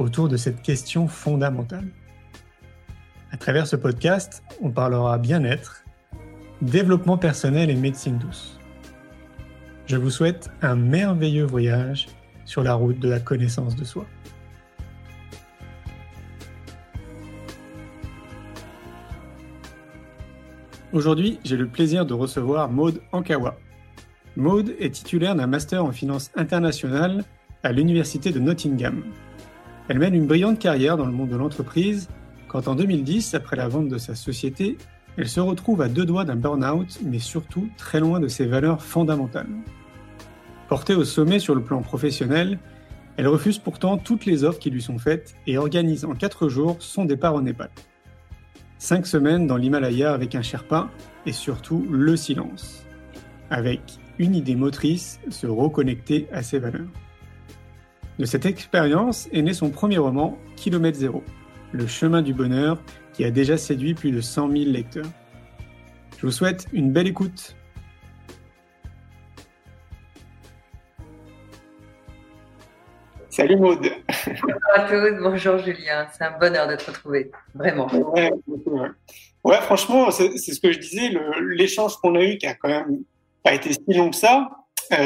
autour de cette question fondamentale. À travers ce podcast, on parlera bien-être, développement personnel et médecine douce. Je vous souhaite un merveilleux voyage sur la route de la connaissance de soi. Aujourd'hui, j'ai le plaisir de recevoir Maude Ankawa. Maude est titulaire d'un master en finance internationale à l'Université de Nottingham. Elle mène une brillante carrière dans le monde de l'entreprise quand en 2010, après la vente de sa société, elle se retrouve à deux doigts d'un burn-out, mais surtout très loin de ses valeurs fondamentales. Portée au sommet sur le plan professionnel, elle refuse pourtant toutes les offres qui lui sont faites et organise en quatre jours son départ au Népal. Cinq semaines dans l'Himalaya avec un Sherpa et surtout le silence. Avec une idée motrice, se reconnecter à ses valeurs. De cette expérience est né son premier roman, Kilomètre Zéro, le chemin du bonheur qui a déjà séduit plus de 100 000 lecteurs. Je vous souhaite une belle écoute. Salut Maude. Bonjour à tous, bonjour Julien. C'est un bonheur de te retrouver, vraiment. Ouais, franchement, c'est ce que je disais, l'échange qu'on a eu qui a quand même pas été si long que ça,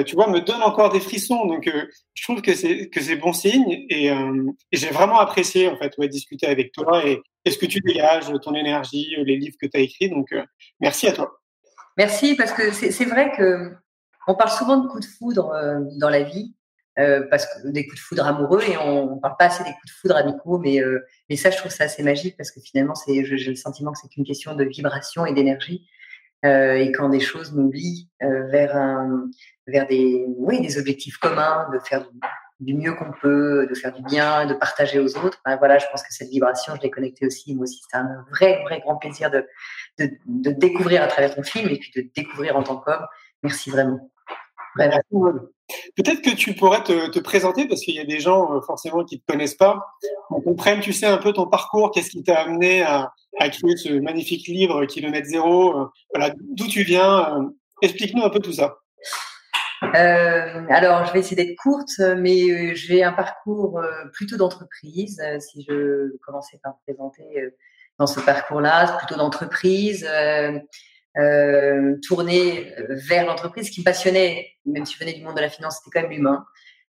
tu vois, me donne encore des frissons. Donc, euh, je trouve que c'est que c'est bon signe et, euh, et j'ai vraiment apprécié en fait ouais, discuter avec toi et, et, ce que tu dégages, ton énergie, les livres que tu as écrits? Donc, merci à toi. Merci parce que c'est vrai que on parle souvent de coups de foudre dans la vie. parce que des coups de foudre amoureux et on, ne parle pas assez des coups de foudre amicaux, mais mais ça je trouve ça assez magique parce que finalement c'est j'ai le sentiment que c'est une question de vibration et d'énergie euh, et quand des choses nous euh, vers, un, vers des, oui, des objectifs communs, de faire du, mieux qu'on peut, de faire du bien, de partager aux autres, ben voilà, je pense que cette vibration, je l'ai connectée aussi. Moi aussi, c'est un vrai, vrai grand plaisir de, de, de, découvrir à travers ton film et puis de découvrir en tant qu'homme. Merci vraiment. Peut-être que tu pourrais te, te présenter parce qu'il y a des gens euh, forcément qui ne te connaissent pas. On comprenne, tu sais, un peu ton parcours, qu'est-ce qui t'a amené à, à, créer ce magnifique livre Kilomètre Zéro. Euh, voilà, d'où tu viens. Euh, explique-nous un peu tout ça. Euh, alors, je vais essayer d'être courte, mais j'ai un parcours plutôt d'entreprise. si je commençais par me présenter dans ce parcours-là, plutôt d'entreprise euh, tourner vers l'entreprise. Ce qui me passionnait, même si je venais du monde de la finance, c'était quand même l'humain.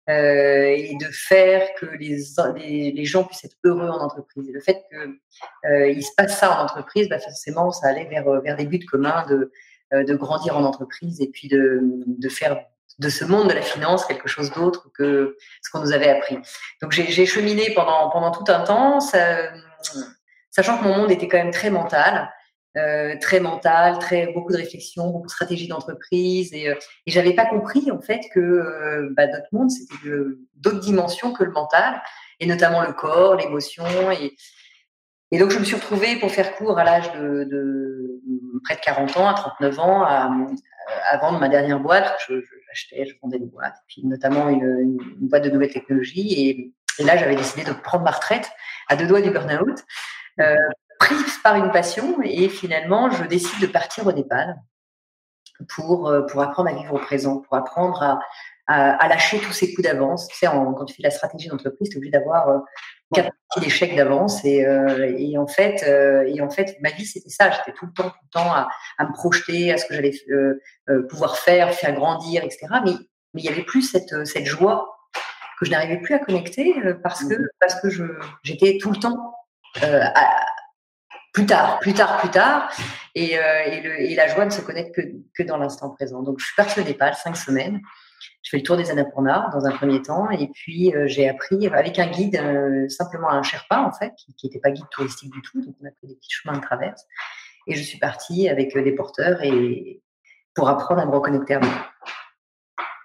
Euh, et de faire que les, les, gens puissent être heureux en entreprise. Et le fait qu'il euh, se passe ça en entreprise, bah forcément, ça allait vers, vers des buts communs de, euh, de grandir en entreprise et puis de, de faire de ce monde de la finance quelque chose d'autre que ce qu'on nous avait appris. Donc j'ai cheminé pendant, pendant tout un temps, sachant que mon monde était quand même très mental. Euh, très mental, très beaucoup de réflexion, beaucoup de stratégie d'entreprise, et, euh, et j'avais pas compris en fait que euh, bah, notre monde c'était d'autres dimensions que le mental, et notamment le corps, l'émotion, et, et donc je me suis retrouvée pour faire court à l'âge de, de, près de 40 ans, à 39 ans, à, à vendre ma dernière boîte. Je, je, j'achetais, je vendais des boîtes, puis notamment une, une boîte de nouvelles technologies, et, et là j'avais décidé de prendre ma retraite à deux doigts du burn-out. Euh, prise par une passion et finalement, je décide de partir au Népal pour, euh, pour apprendre à vivre au présent, pour apprendre à, à, lâcher tous ces coups d'avance. Tu sais, quand tu fais la stratégie d'entreprise, tu es obligé d'avoir euh, quatre petits échecs d'avance. Et, euh, et, en fait, et en fait, ma vie, c'était ça. J'étais tout le temps, tout le temps à, à me projeter, à ce que j'allais pouvoir faire, faire grandir, etc. Mais, mais il n'y avait plus cette, cette joie que je n'arrivais plus à connecter parce que, mmh. parce que j'étais tout le temps à, plus tard, plus tard, plus tard. Et, euh, et, le, et, la joie ne se connecte que, que dans l'instant présent. Donc, je suis partie au Népal cinq semaines. Je fais le tour des Annapurna dans un premier temps. Et puis, euh, j'ai appris avec un guide, euh, simplement un Sherpa, en fait, qui n'était pas guide touristique du tout. Donc, on a pris des petits chemins de traverse. Et je suis partie avec des porteurs et pour apprendre à me reconnecter à moi.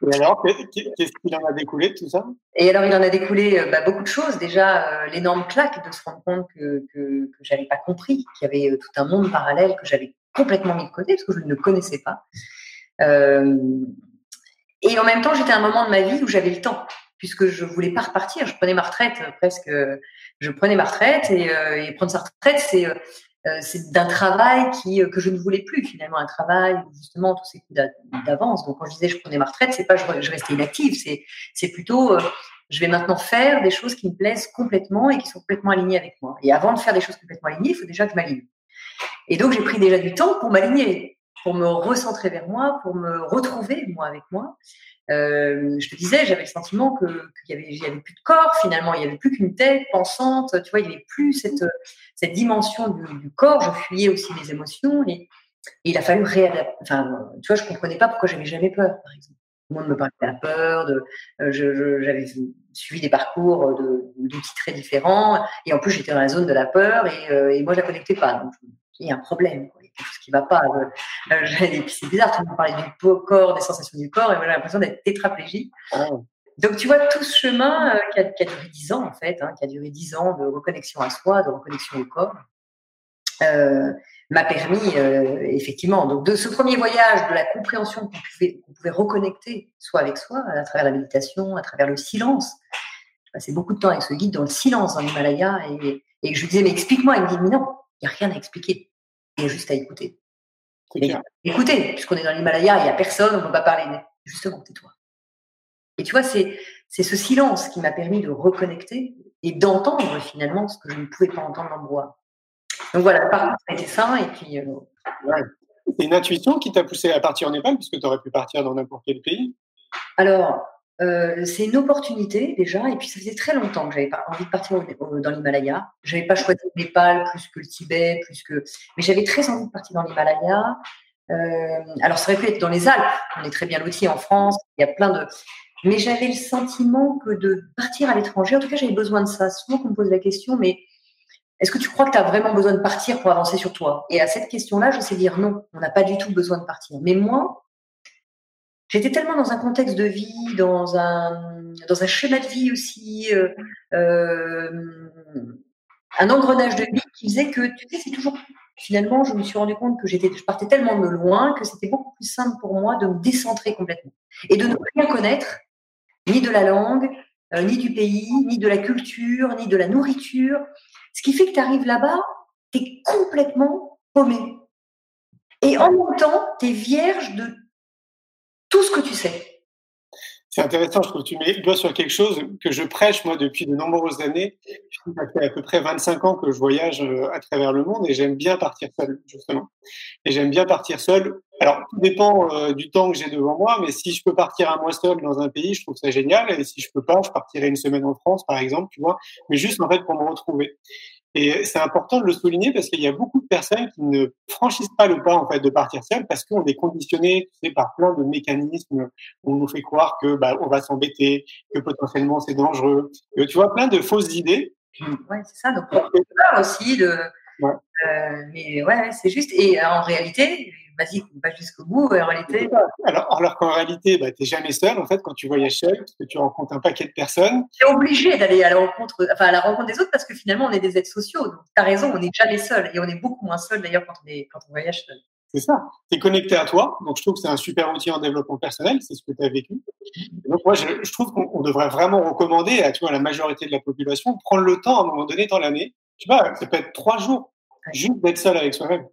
Et alors, qu'est-ce qu'il en a découlé de tout ça? Et alors, il en a découlé bah, beaucoup de choses. Déjà, l'énorme claque de se rendre compte que, que, que j'avais pas compris, qu'il y avait tout un monde parallèle que j'avais complètement mis de côté parce que je ne le connaissais pas. Euh, et en même temps, j'étais à un moment de ma vie où j'avais le temps, puisque je voulais pas repartir. Je prenais ma retraite presque. Je prenais ma retraite et, euh, prendre sa retraite, c'est euh, c'est d'un travail qui que je ne voulais plus finalement, un travail justement tous ces coups d'avance. Donc quand je disais je prenais ma retraite, c'est pas je, je restais inactive, c'est c'est plutôt je vais maintenant faire des choses qui me plaisent complètement et qui sont complètement alignées avec moi. Et avant de faire des choses complètement alignées, il faut déjà que je m'aligne. Et donc j'ai pris déjà du temps pour m'aligner pour me recentrer vers moi, pour me retrouver moi avec moi. Euh, je te disais, j'avais le sentiment que qu'il y avait, y avait plus de corps finalement, il y avait plus qu'une tête pensante. Tu vois, il n'y avait plus cette dimension du, corps. Je fuyais aussi mes émotions et, il a fallu réadapter. Enfin, tu vois, je comprenais pas pourquoi j'avais jamais peur, par exemple. Tout le monde me parlait de la peur, de, euh, j'avais suivi des parcours d'outils très différents, et en plus j'étais dans la zone de la peur, et, euh, moi je la connectais pas. Il y a un problème. Quoi quelque chose qui va pas. Euh, euh c'est bizarre, tout le monde parlait du corps, des sensations du corps, et moi j'ai l'impression d'être tétraplégique. Oh. Donc tu vois tout ce chemin euh, qui, a, qui, a, duré dix ans en fait, hein, qui a duré dix ans de reconnexion à soi, de reconnexion au corps, euh, m'a permis effectivement donc de ce premier voyage, de la compréhension qu'on pouvait, pouvait, reconnecter soit avec soi à travers la méditation, à travers le silence. J'ai passé beaucoup de temps avec ce guide dans le silence dans l'Himalaya et, et je lui disais mais explique-moi, il me dit mais non, il n'y a rien à expliquer. Il y a juste à écouter. écoutez, puisqu'on est dans l'Himalaya, il n'y a personne, on ne peut pas parler. Justement, tais-toi. Et tu vois, c'est, c'est ce silence qui m'a permis de reconnecter et d'entendre finalement ce que je ne pouvais pas entendre dans le bois. Donc voilà, par contre, ça a été ça. Et puis, euh, C'est une intuition qui t'a poussé à partir en Népal, puisque tu aurais pu partir dans n'importe quel pays? Alors, euh, c'est une opportunité déjà, et puis ça faisait très longtemps que j'avais pas envie de partir dans l'Himalaya. J'avais pas choisi le Népal plus que le Tibet, plus que, mais j'avais très envie de partir dans l'Himalaya. Euh, alors ça aurait pu être dans les Alpes, on est très bien lotis en France, il y a plein de, mais j'avais le sentiment que de partir à l'étranger, en tout cas j'avais besoin de ça. Souvent qu'on me pose la question, mais est-ce que tu crois que tu as vraiment besoin de partir pour avancer sur toi? Et à cette question-là, je sais dire non, on n'a pas du tout besoin de partir. Mais moi, J'étais tellement dans un contexte de vie, dans un, dans un schéma de vie aussi, euh, euh, un engrenage de vie qui faisait que, tu sais, c'est toujours. Finalement, je me suis rendu compte que j'étais, je partais tellement de loin que c'était beaucoup plus simple pour moi de me décentrer complètement et de ne rien connaître, ni de la langue, euh, ni du pays, ni de la culture, ni de la nourriture. Ce qui fait que tu arrives là-bas, tu es complètement paumé. Et en même temps, tu es vierge de tout ce que tu sais. C'est intéressant, je trouve que tu mets le doigt sur quelque chose que je prêche moi depuis de nombreuses années. Ça fait à peu près 25 ans que je voyage euh, à travers le monde et j'aime bien partir seul, justement. Et j'aime bien partir seul. Alors, tout dépend euh, du temps que j'ai devant moi, mais si je peux partir un mois seul dans un pays, je trouve ça génial. Et si je peux pas, je partirai une semaine en France, par exemple, tu vois. Mais juste, en fait, pour me retrouver. Et c'est important de le souligner parce qu'il y a beaucoup de personnes qui ne franchissent pas le pas en fait de partir seul parce qu'on est conditionné tu sais, par plein de mécanismes. On nous fait croire que bah, on va s'embêter, que potentiellement c'est dangereux. tu vois plein de fausses idées. Ouais, c'est ça. Donc on peur aussi de. Ouais. Euh, mais ouais, c'est juste. Et en réalité, vas-y, va jusqu'au bout. En réalité. Alors, alors qu'en réalité, bah, tu n'es jamais seul, en fait, quand tu voyages seul, parce que tu rencontres un paquet de personnes. Tu es obligé d'aller à la rencontre, enfin, à la rencontre des autres, parce que finalement, on est des êtres sociaux. Donc, tu as raison, on n'est jamais seul. Et on est beaucoup moins seul, d'ailleurs, quand, on quand on voyage seul. C'est ça. Tu es connecté à toi. Donc, je trouve que c'est un super outil en développement personnel. C'est ce que tu as vécu. donc, moi, je, je trouve qu'on devrait vraiment recommander à, tu vois, la majorité de la population de prendre le temps, à un moment donné, dans l'année. Tu vois, ça peut être trois jours, juste d'être seul avec soi-même.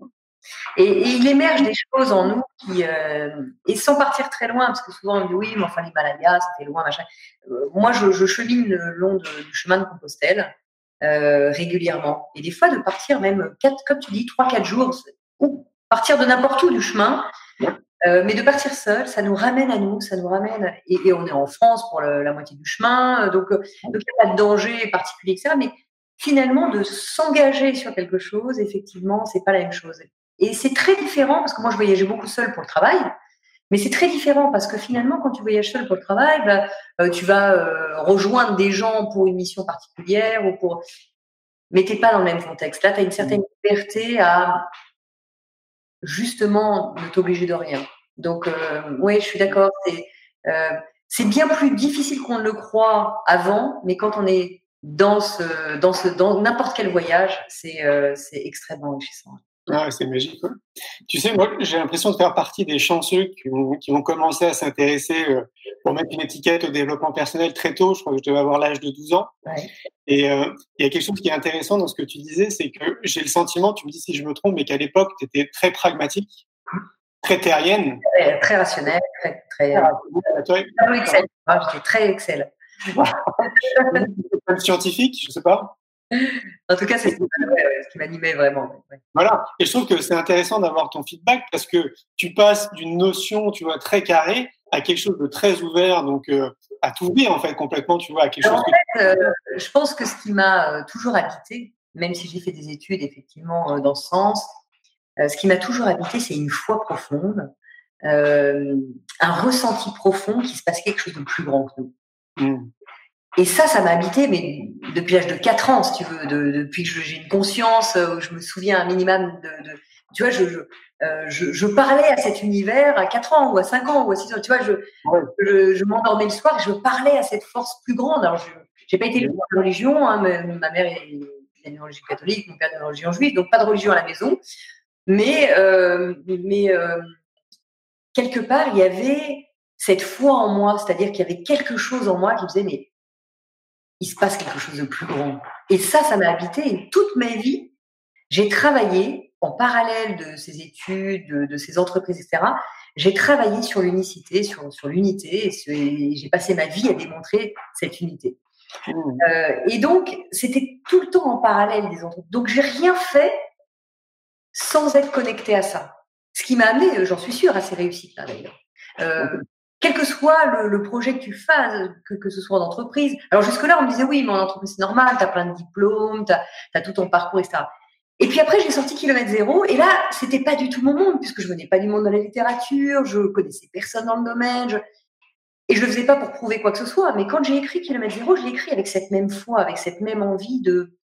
Et, il émerge des choses en nous qui, euh, et sans partir très loin, parce que souvent on dit oui, mais enfin l'Himalaya, c'était loin, machin. Euh, moi, je, chemine le long du chemin de Compostelle euh, régulièrement, et des fois de partir même quatre, comme tu dis, trois, quatre jours, ou partir de n'importe où du chemin, mais de partir seul, ça nous ramène à nous, ça nous ramène, et, et on est en France pour la moitié du chemin, donc il n'y a pas de danger particulier, etc. Mais finalement, de s'engager sur quelque chose, effectivement, c'est pas la même chose. Et c'est très différent parce que moi, je voyageais beaucoup seul pour le travail. Mais c'est très différent parce que finalement, quand tu voyages seul pour le travail, bah, euh, tu vas euh, rejoindre des gens pour une mission particulière ou pour. Mais t'es pas dans le même contexte. Là, tu as une certaine mmh. liberté à justement ne t'obliger de rien. Donc, euh, oui, je suis d'accord. c'est bien plus difficile qu'on ne le croit avant, mais quand on est dans ce, dans ce, dans n'importe quel voyage, c'est, c'est extrêmement enrichissant. Ah, c'est magique. Tu sais, moi, j'ai l'impression de faire partie des chanceux qui ont, qui ont commencé à s'intéresser euh, pour mettre une étiquette au développement personnel très tôt. Je crois que je devais avoir l'âge de 12 ans. Et euh, il y a quelque chose qui est intéressant dans ce que tu disais, c'est que j'ai le sentiment, tu me dis si je me trompe, mais qu'à l'époque, tu étais très pragmatique, très terrienne. Très, très rationnel, très, très, ah, très Excel. Ah, j'étais très Excel. scientifique, je sais pas. En tout cas, c'est ce qui m'animait vraiment. Voilà. Et je trouve que c'est intéressant d'avoir ton feedback parce que tu passes d'une notion, tu vois, très carrée à quelque chose de très ouvert, donc euh, à tout dire en fait complètement, tu vois, à quelque chose. En fait, euh, je pense que ce qui m'a euh, toujours habité, même si j'ai fait des études effectivement dans ce sens, ce qui m'a toujours habité, c'est une foi profonde, un ressenti profond qui se passe quelque chose de plus grand que nous. Mmh. Et ça, ça m'a habité, mais depuis l'âge de 4 ans, si tu veux, de, depuis que j'ai une conscience, euh, je me souviens un minimum de, de tu vois, je, je, euh, je, je, parlais à cet univers à 4 ans ou à 5 ans ou à 6 ans, tu vois, je, je, je m'endormais le soir je parlais à cette force plus grande. Alors, je n'ai pas été de religion, hein, ma mère est une religion catholique, mon père est une religion juive, donc pas de religion à la maison. Mais, euh, mais euh, quelque part, il y avait cette foi en moi, c'est-à-dire qu'il y avait quelque chose en moi qui me disait, mais il se passe quelque chose de plus grand. Et ça, ça m'a habité. toute ma vie, j'ai travaillé en parallèle de ces études, de, ces entreprises, etc. J'ai travaillé sur l'unicité, sur, sur l'unité, et j'ai passé ma vie à démontrer cette unité. Mmh. Euh, et donc, c'était tout le temps en parallèle des entreprises. Donc, j'ai rien fait sans être connecté à ça. Ce qui m'a amené, j'en suis sûre, à ces réussites-là d'ailleurs. Euh, quel que soit le, projet que tu fasses, que, ce soit en entreprise. Alors jusque-là, on me disait, oui, mais en entreprise, c'est normal, tu as plein de diplômes, tu as, tout ton parcours, etc. Et puis après, j'ai sorti Kilomètre Zéro, et là, c'était pas du tout mon monde, puisque je venais pas du monde de la littérature, je connaissais personne dans le domaine, et je le faisais pas pour prouver quoi que ce soit. Mais quand j'ai écrit Kilomètre Zéro, je l'ai écrit avec cette même foi, avec cette même envie de,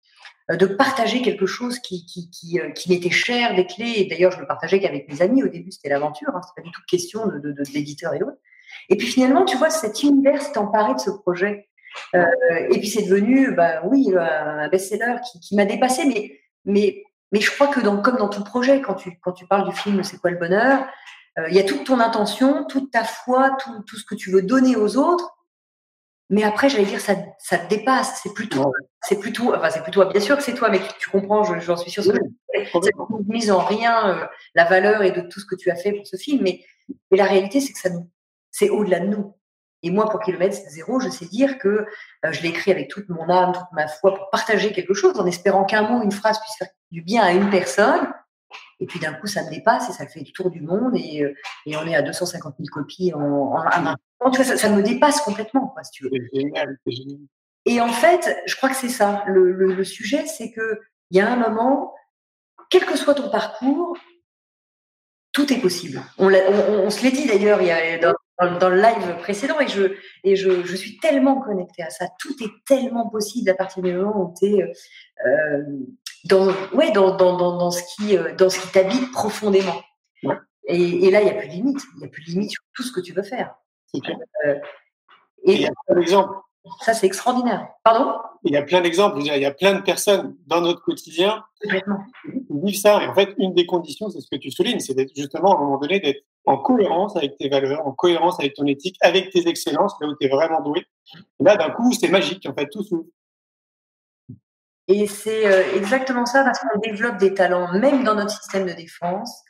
de partager quelque chose qui, qui, qui, euh, m'était cher, des clés. D'ailleurs, je le partageais qu'avec mes amis. Au début, c'était l'aventure, hein, c'était pas du tout question de, d'éditeur et autres. Et puis finalement, tu vois, cet univers s'est emparé de ce projet. Euh, et puis c'est devenu, bah, oui, un best-seller qui, qui m'a dépassé. Mais, mais, mais je crois que dans, comme dans tout projet, quand tu, quand tu parles du film C'est quoi le bonheur, euh, il y a toute ton intention, toute ta foi, tout, tout ce que tu veux donner aux autres. Mais après, j'allais dire, ça, ça te dépasse. C'est plutôt, c'est plutôt, enfin, c'est plutôt, bien sûr que c'est toi, mais tu, comprends, j'en suis sûre. Oui, ça ne mise en rien euh, la valeur et de tout ce que tu as fait pour ce film. Mais, mais la réalité, c'est que ça nous, c'est au-delà de nous. Et moi, pour kilomètre zéro, je sais dire que euh, je l'ai écrit avec toute mon âme, toute ma foi pour partager quelque chose, en espérant qu'un mot, une phrase puisse faire du bien à une personne. Et puis d'un coup, ça me dépasse et ça le fait du tour du monde. Et, euh, et on est à 250 000 copies en, en un an. ça, ça, me dépasse complètement, quoi, si tu veux. C'est génial, c'est génial. Et en fait, je crois que c'est ça. Le, le, le sujet, c'est que il y a un moment, quel que soit ton parcours, tout est possible. On, on, on se l'est dit d'ailleurs dans, dans, le live précédent et je et je, je, suis tellement connectée à ça. Tout est tellement possible à partir du moment où tu es euh, dans ouais dans, dans, dans, dans ce qui euh, dans ce qui t'habite profondément. Et, et, là il y a plus de limite. Il y a plus de limite sur tout ce que tu veux faire. Euh, et, et un exemple ça, c'est extraordinaire. Pardon? Il y a plein d'exemples. Il y a plein de personnes dans notre quotidien qui vivent ça. Et en fait, une des conditions, c'est ce que tu soulignes, c'est d'être justement, à un moment donné, d'être en cohérence avec tes valeurs, en cohérence avec ton éthique, avec tes excellences, là où tu es vraiment doué. Et là, d'un coup, c'est magique. En fait, tout s'ouvre. Et c'est euh, exactement ça parce qu'on développe des talents, même dans notre système de défense,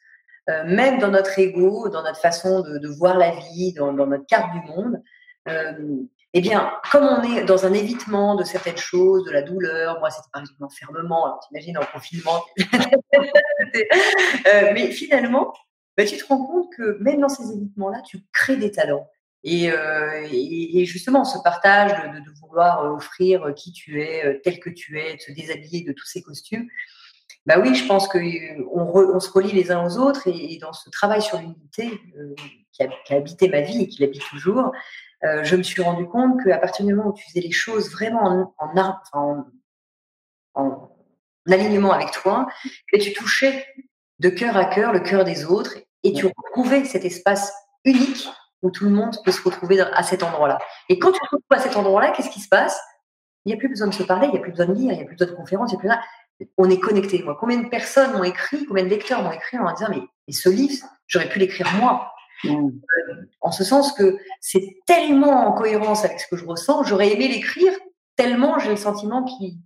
euh, même dans notre ego, dans notre façon de, voir la vie, dans, notre carte du monde. Euh, eh bien, comme on est dans un évitement de certaines choses, de la douleur, moi c'était par exemple l'enfermement, alors t'imagines en confinement, euh, mais finalement, bah, tu te rends compte que même dans ces évitements-là, tu crées des talents. Et, euh, et, justement, ce partage de, vouloir offrir qui tu es, euh, tel que tu es, de se déshabiller de tous ces costumes, bah oui, je pense qu'on on se relie les uns aux autres et, dans ce travail sur l'unité qui, qui, a, habité ma vie et qui l'habite toujours, euh, je me suis rendu compte qu'à partir du moment où tu faisais les choses vraiment en, en, alignement avec toi, que tu touchais de cœur à cœur le cœur des autres et tu retrouvais cet espace unique où tout le monde peut se retrouver à cet endroit-là. Et quand tu te retrouves à cet endroit-là, qu'est-ce qui se passe? Il n'y a plus besoin de se parler, il n'y a plus besoin de lire, il n'y a plus besoin de conférences, il n'y a plus On est connecté. Moi, combien de personnes m'ont écrit, combien de lecteurs m'ont écrit en disant mais, ce livre, j'aurais pu l'écrire moi. Mmh. En ce sens que c'est tellement en cohérence avec ce que je ressens, j'aurais aimé l'écrire tellement j'ai le sentiment qu'il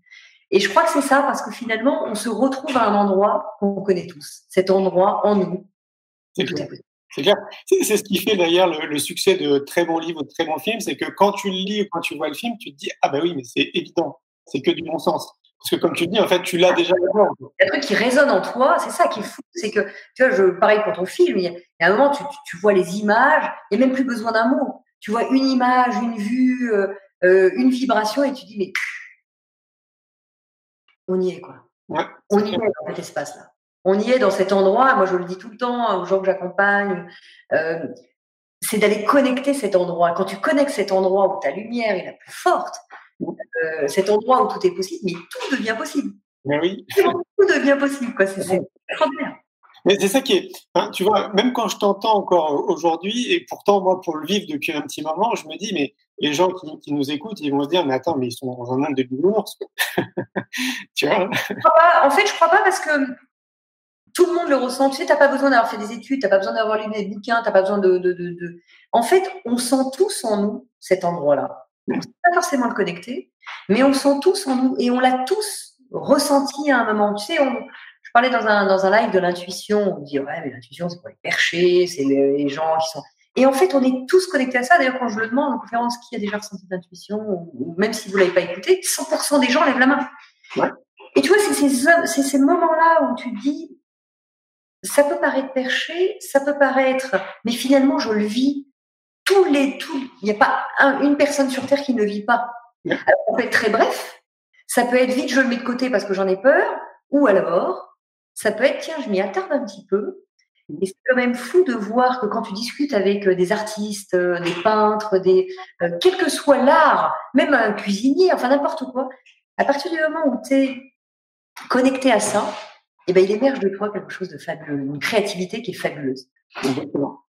et je crois que c'est ça, parce que finalement, on se retrouve à un endroit qu'on connaît tous, cet endroit en nous. C'est clair. C'est ce qui fait d'ailleurs le, succès de très bons livres, de très bons films, c'est que quand tu le lis ou quand tu vois le film, tu te dis ah bah oui, mais c'est évident, c'est que du bon sens. Parce que comme tu dis, en fait, tu l'as déjà. Il y a un truc qui résonne en toi, c'est ça qui est fou, c'est que tu vois, je pareil pour ton film, il y a, un moment tu, tu, vois les images, il n'y a même plus besoin d'un mot. Tu vois une image, une vue, euh, euh, une vibration, et tu dis mais on y est, quoi. on y est dans cet espace-là. On y est dans cet endroit. Moi, je le dis tout le temps aux gens que j'accompagne. Euh, c'est d'aller connecter cet endroit. Quand tu connectes cet endroit où ta lumière est la plus forte, euh, cet endroit où tout est possible, mais tout devient possible. Mais oui. Tout devient possible, quoi. C'est extraordinaire. Mais c'est ça qui est, hein, tu vois, même quand je t'entends encore aujourd'hui, et pourtant moi pour le vivre depuis un petit moment, je me dis mais les gens qui, nous écoutent, ils vont se dire mais attends mais ils sont dans un monde de bisounours, tu vois? En fait, je crois pas parce que tout le monde le ressent. Tu sais, t'as pas besoin d'avoir fait des études, t'as pas besoin d'avoir lu des bouquins, t'as pas besoin de, de, de, En fait, on sent tous en nous cet endroit-là. On ne sait pas forcément le connecter, mais on sent tous en nous et on l'a tous ressenti à un moment. Tu sais, on, parlais dans un, dans un live de l'intuition. On dit, ouais, mais l'intuition, c'est pour les perchés, c'est les, gens qui sont. Et en fait, on est tous connectés à ça. D'ailleurs, quand je le demande en conférence, qui a déjà ressenti d'intuition, ou, même si vous ne l'avez pas écouté, 100% des gens lèvent la main. Et tu vois, c'est ces, ces moments-là où tu dis, ça peut paraître perché, ça peut paraître, mais finalement, je le vis. Tous les, tous, il n'y a pas une personne sur Terre qui ne vit pas. Alors, ça peut être très bref, ça peut être vite, je le mets de côté parce que j'en ai peur, ou alors, ça peut être, tiens, je m'y attarde un petit peu. Et c'est quand même fou de voir que quand tu discutes avec euh, des artistes, euh, des peintres, des, euh, quel que soit l'art, même un cuisinier, enfin n'importe quoi, à partir du moment où tu es connecté à ça, eh ben, il émerge de toi quelque chose de fabuleux, une créativité qui est fabuleuse.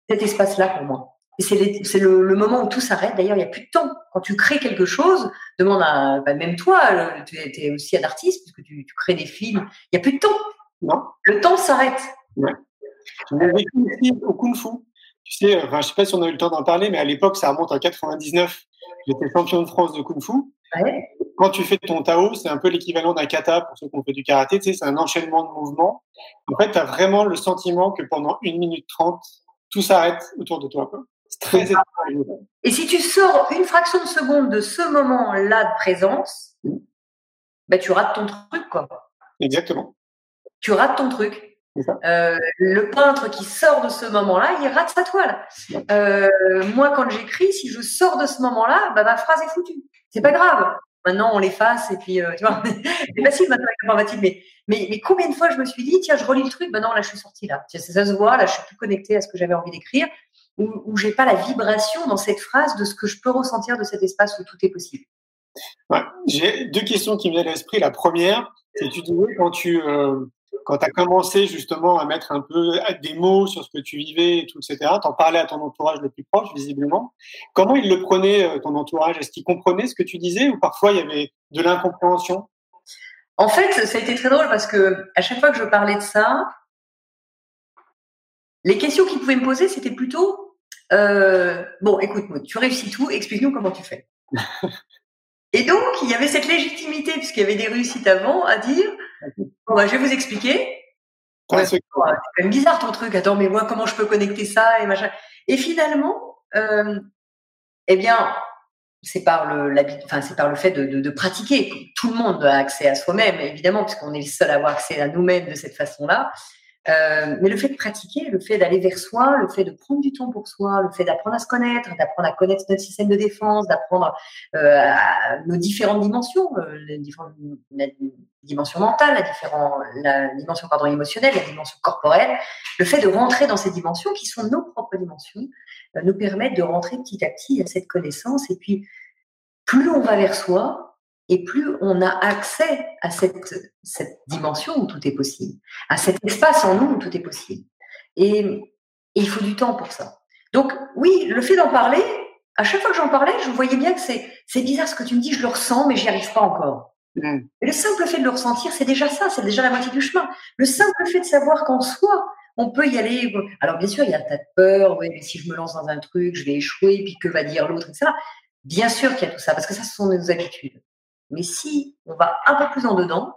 Cet espace-là pour moi. C'est le, moment où tout s'arrête. D'ailleurs, il n'y a plus de temps. Quand tu crées quelque chose, demande à bah, même toi, tu es, aussi un artiste, puisque tu, tu crées des films, il n'y a plus de temps. Non. Le temps s'arrête. Ouais. J'ai vécu aussi au Kung Fu. Tu sais, enfin, je sais pas si on a eu le temps d'en parler, mais à l'époque, ça remonte en 99. J'étais champion de France de Kung Fu. Ouais. Quand tu fais ton Tao, c'est un peu l'équivalent d'un kata pour ceux qui ont fait du karaté. Tu sais, c'est un enchaînement de mouvements. En fait, tu as vraiment le sentiment que pendant une minute trente, tout s'arrête autour de toi. Très. Et si tu sors une fraction de seconde de ce moment-là de présence, ben, tu rates ton truc, quoi. Exactement tu rates ton truc. Euh, le peintre qui sort de ce moment-là, il rate sa toile. Euh, moi, quand j'écris, si je sors de ce moment-là, bah, ma phrase est foutue. C'est pas grave. Maintenant, on l'efface et puis, euh, tu vois, c'est facile maintenant avec l'informatique. Mais, mais, mais, combien de fois je me suis dit, tiens, je relis le truc, maintenant, là, je suis sortie là. Ça, ça se voit, là, je suis plus connectée à ce que j'avais envie d'écrire, où, où j'ai pas la vibration dans cette phrase de ce que je peux ressentir de cet espace où tout est possible. Ouais, j'ai deux questions qui me viennent à l'esprit. La première, c'est tu disais quand tu quand tu as commencé justement à mettre un peu des mots sur ce que tu vivais et tout, etc., t'en parlais à ton entourage le plus proche, visiblement. Comment il le prenait, euh, ton entourage? Est-ce qu'il comprenait ce que tu disais ou parfois il y avait de l'incompréhension? En fait, ça a été très drôle parce que à chaque fois que je parlais de ça, les questions qu'ils pouvaient me poser, c'était plutôt euh, Bon, écoute, tu réussis tout, explique-nous comment tu fais. et donc, il y avait cette légitimité, puisqu'il y avait des réussites avant, à dire Bon, bah, je vais vous expliquer. c'est quand même bizarre ton truc. Attends, mais moi, comment je peux connecter ça et machin. Et finalement, euh, eh bien, c'est par le, enfin, c'est par le fait de, de, de, pratiquer. Tout le monde a accès à soi-même, évidemment, puisqu'on est le seul à avoir accès à nous-mêmes de cette façon-là. Euh, mais le fait de pratiquer, le fait d'aller vers soi, le fait de prendre du temps pour soi, le fait d'apprendre à se connaître, d'apprendre à connaître notre système de défense, d'apprendre euh, nos différentes dimensions, euh, les différentes, la dimension mentale, la, la dimension pardon, émotionnelle, la dimension corporelle, le fait de rentrer dans ces dimensions qui sont nos propres dimensions, euh, nous permettent de rentrer petit à petit à cette connaissance. Et puis, plus on va vers soi, et plus on a accès à cette, cette dimension où tout est possible, à cet espace en nous où tout est possible. Et, il faut du temps pour ça. Donc oui, le fait d'en parler, à chaque fois que j'en parlais, je voyais bien que c'est bizarre ce que tu me dis, je le ressens, mais j'y arrive pas encore. Mm. Et le simple fait de le ressentir, c'est déjà ça, c'est déjà la moitié du chemin. Le simple fait de savoir qu'en soi, on peut y aller. Alors bien sûr, il y a un tas de peur. Oui, mais si je me lance dans un truc, je vais échouer. Puis que va dire l'autre, etc. Bien sûr qu'il y a tout ça, parce que ça, ce sont nos habitudes. Mais si on va un peu plus en dedans,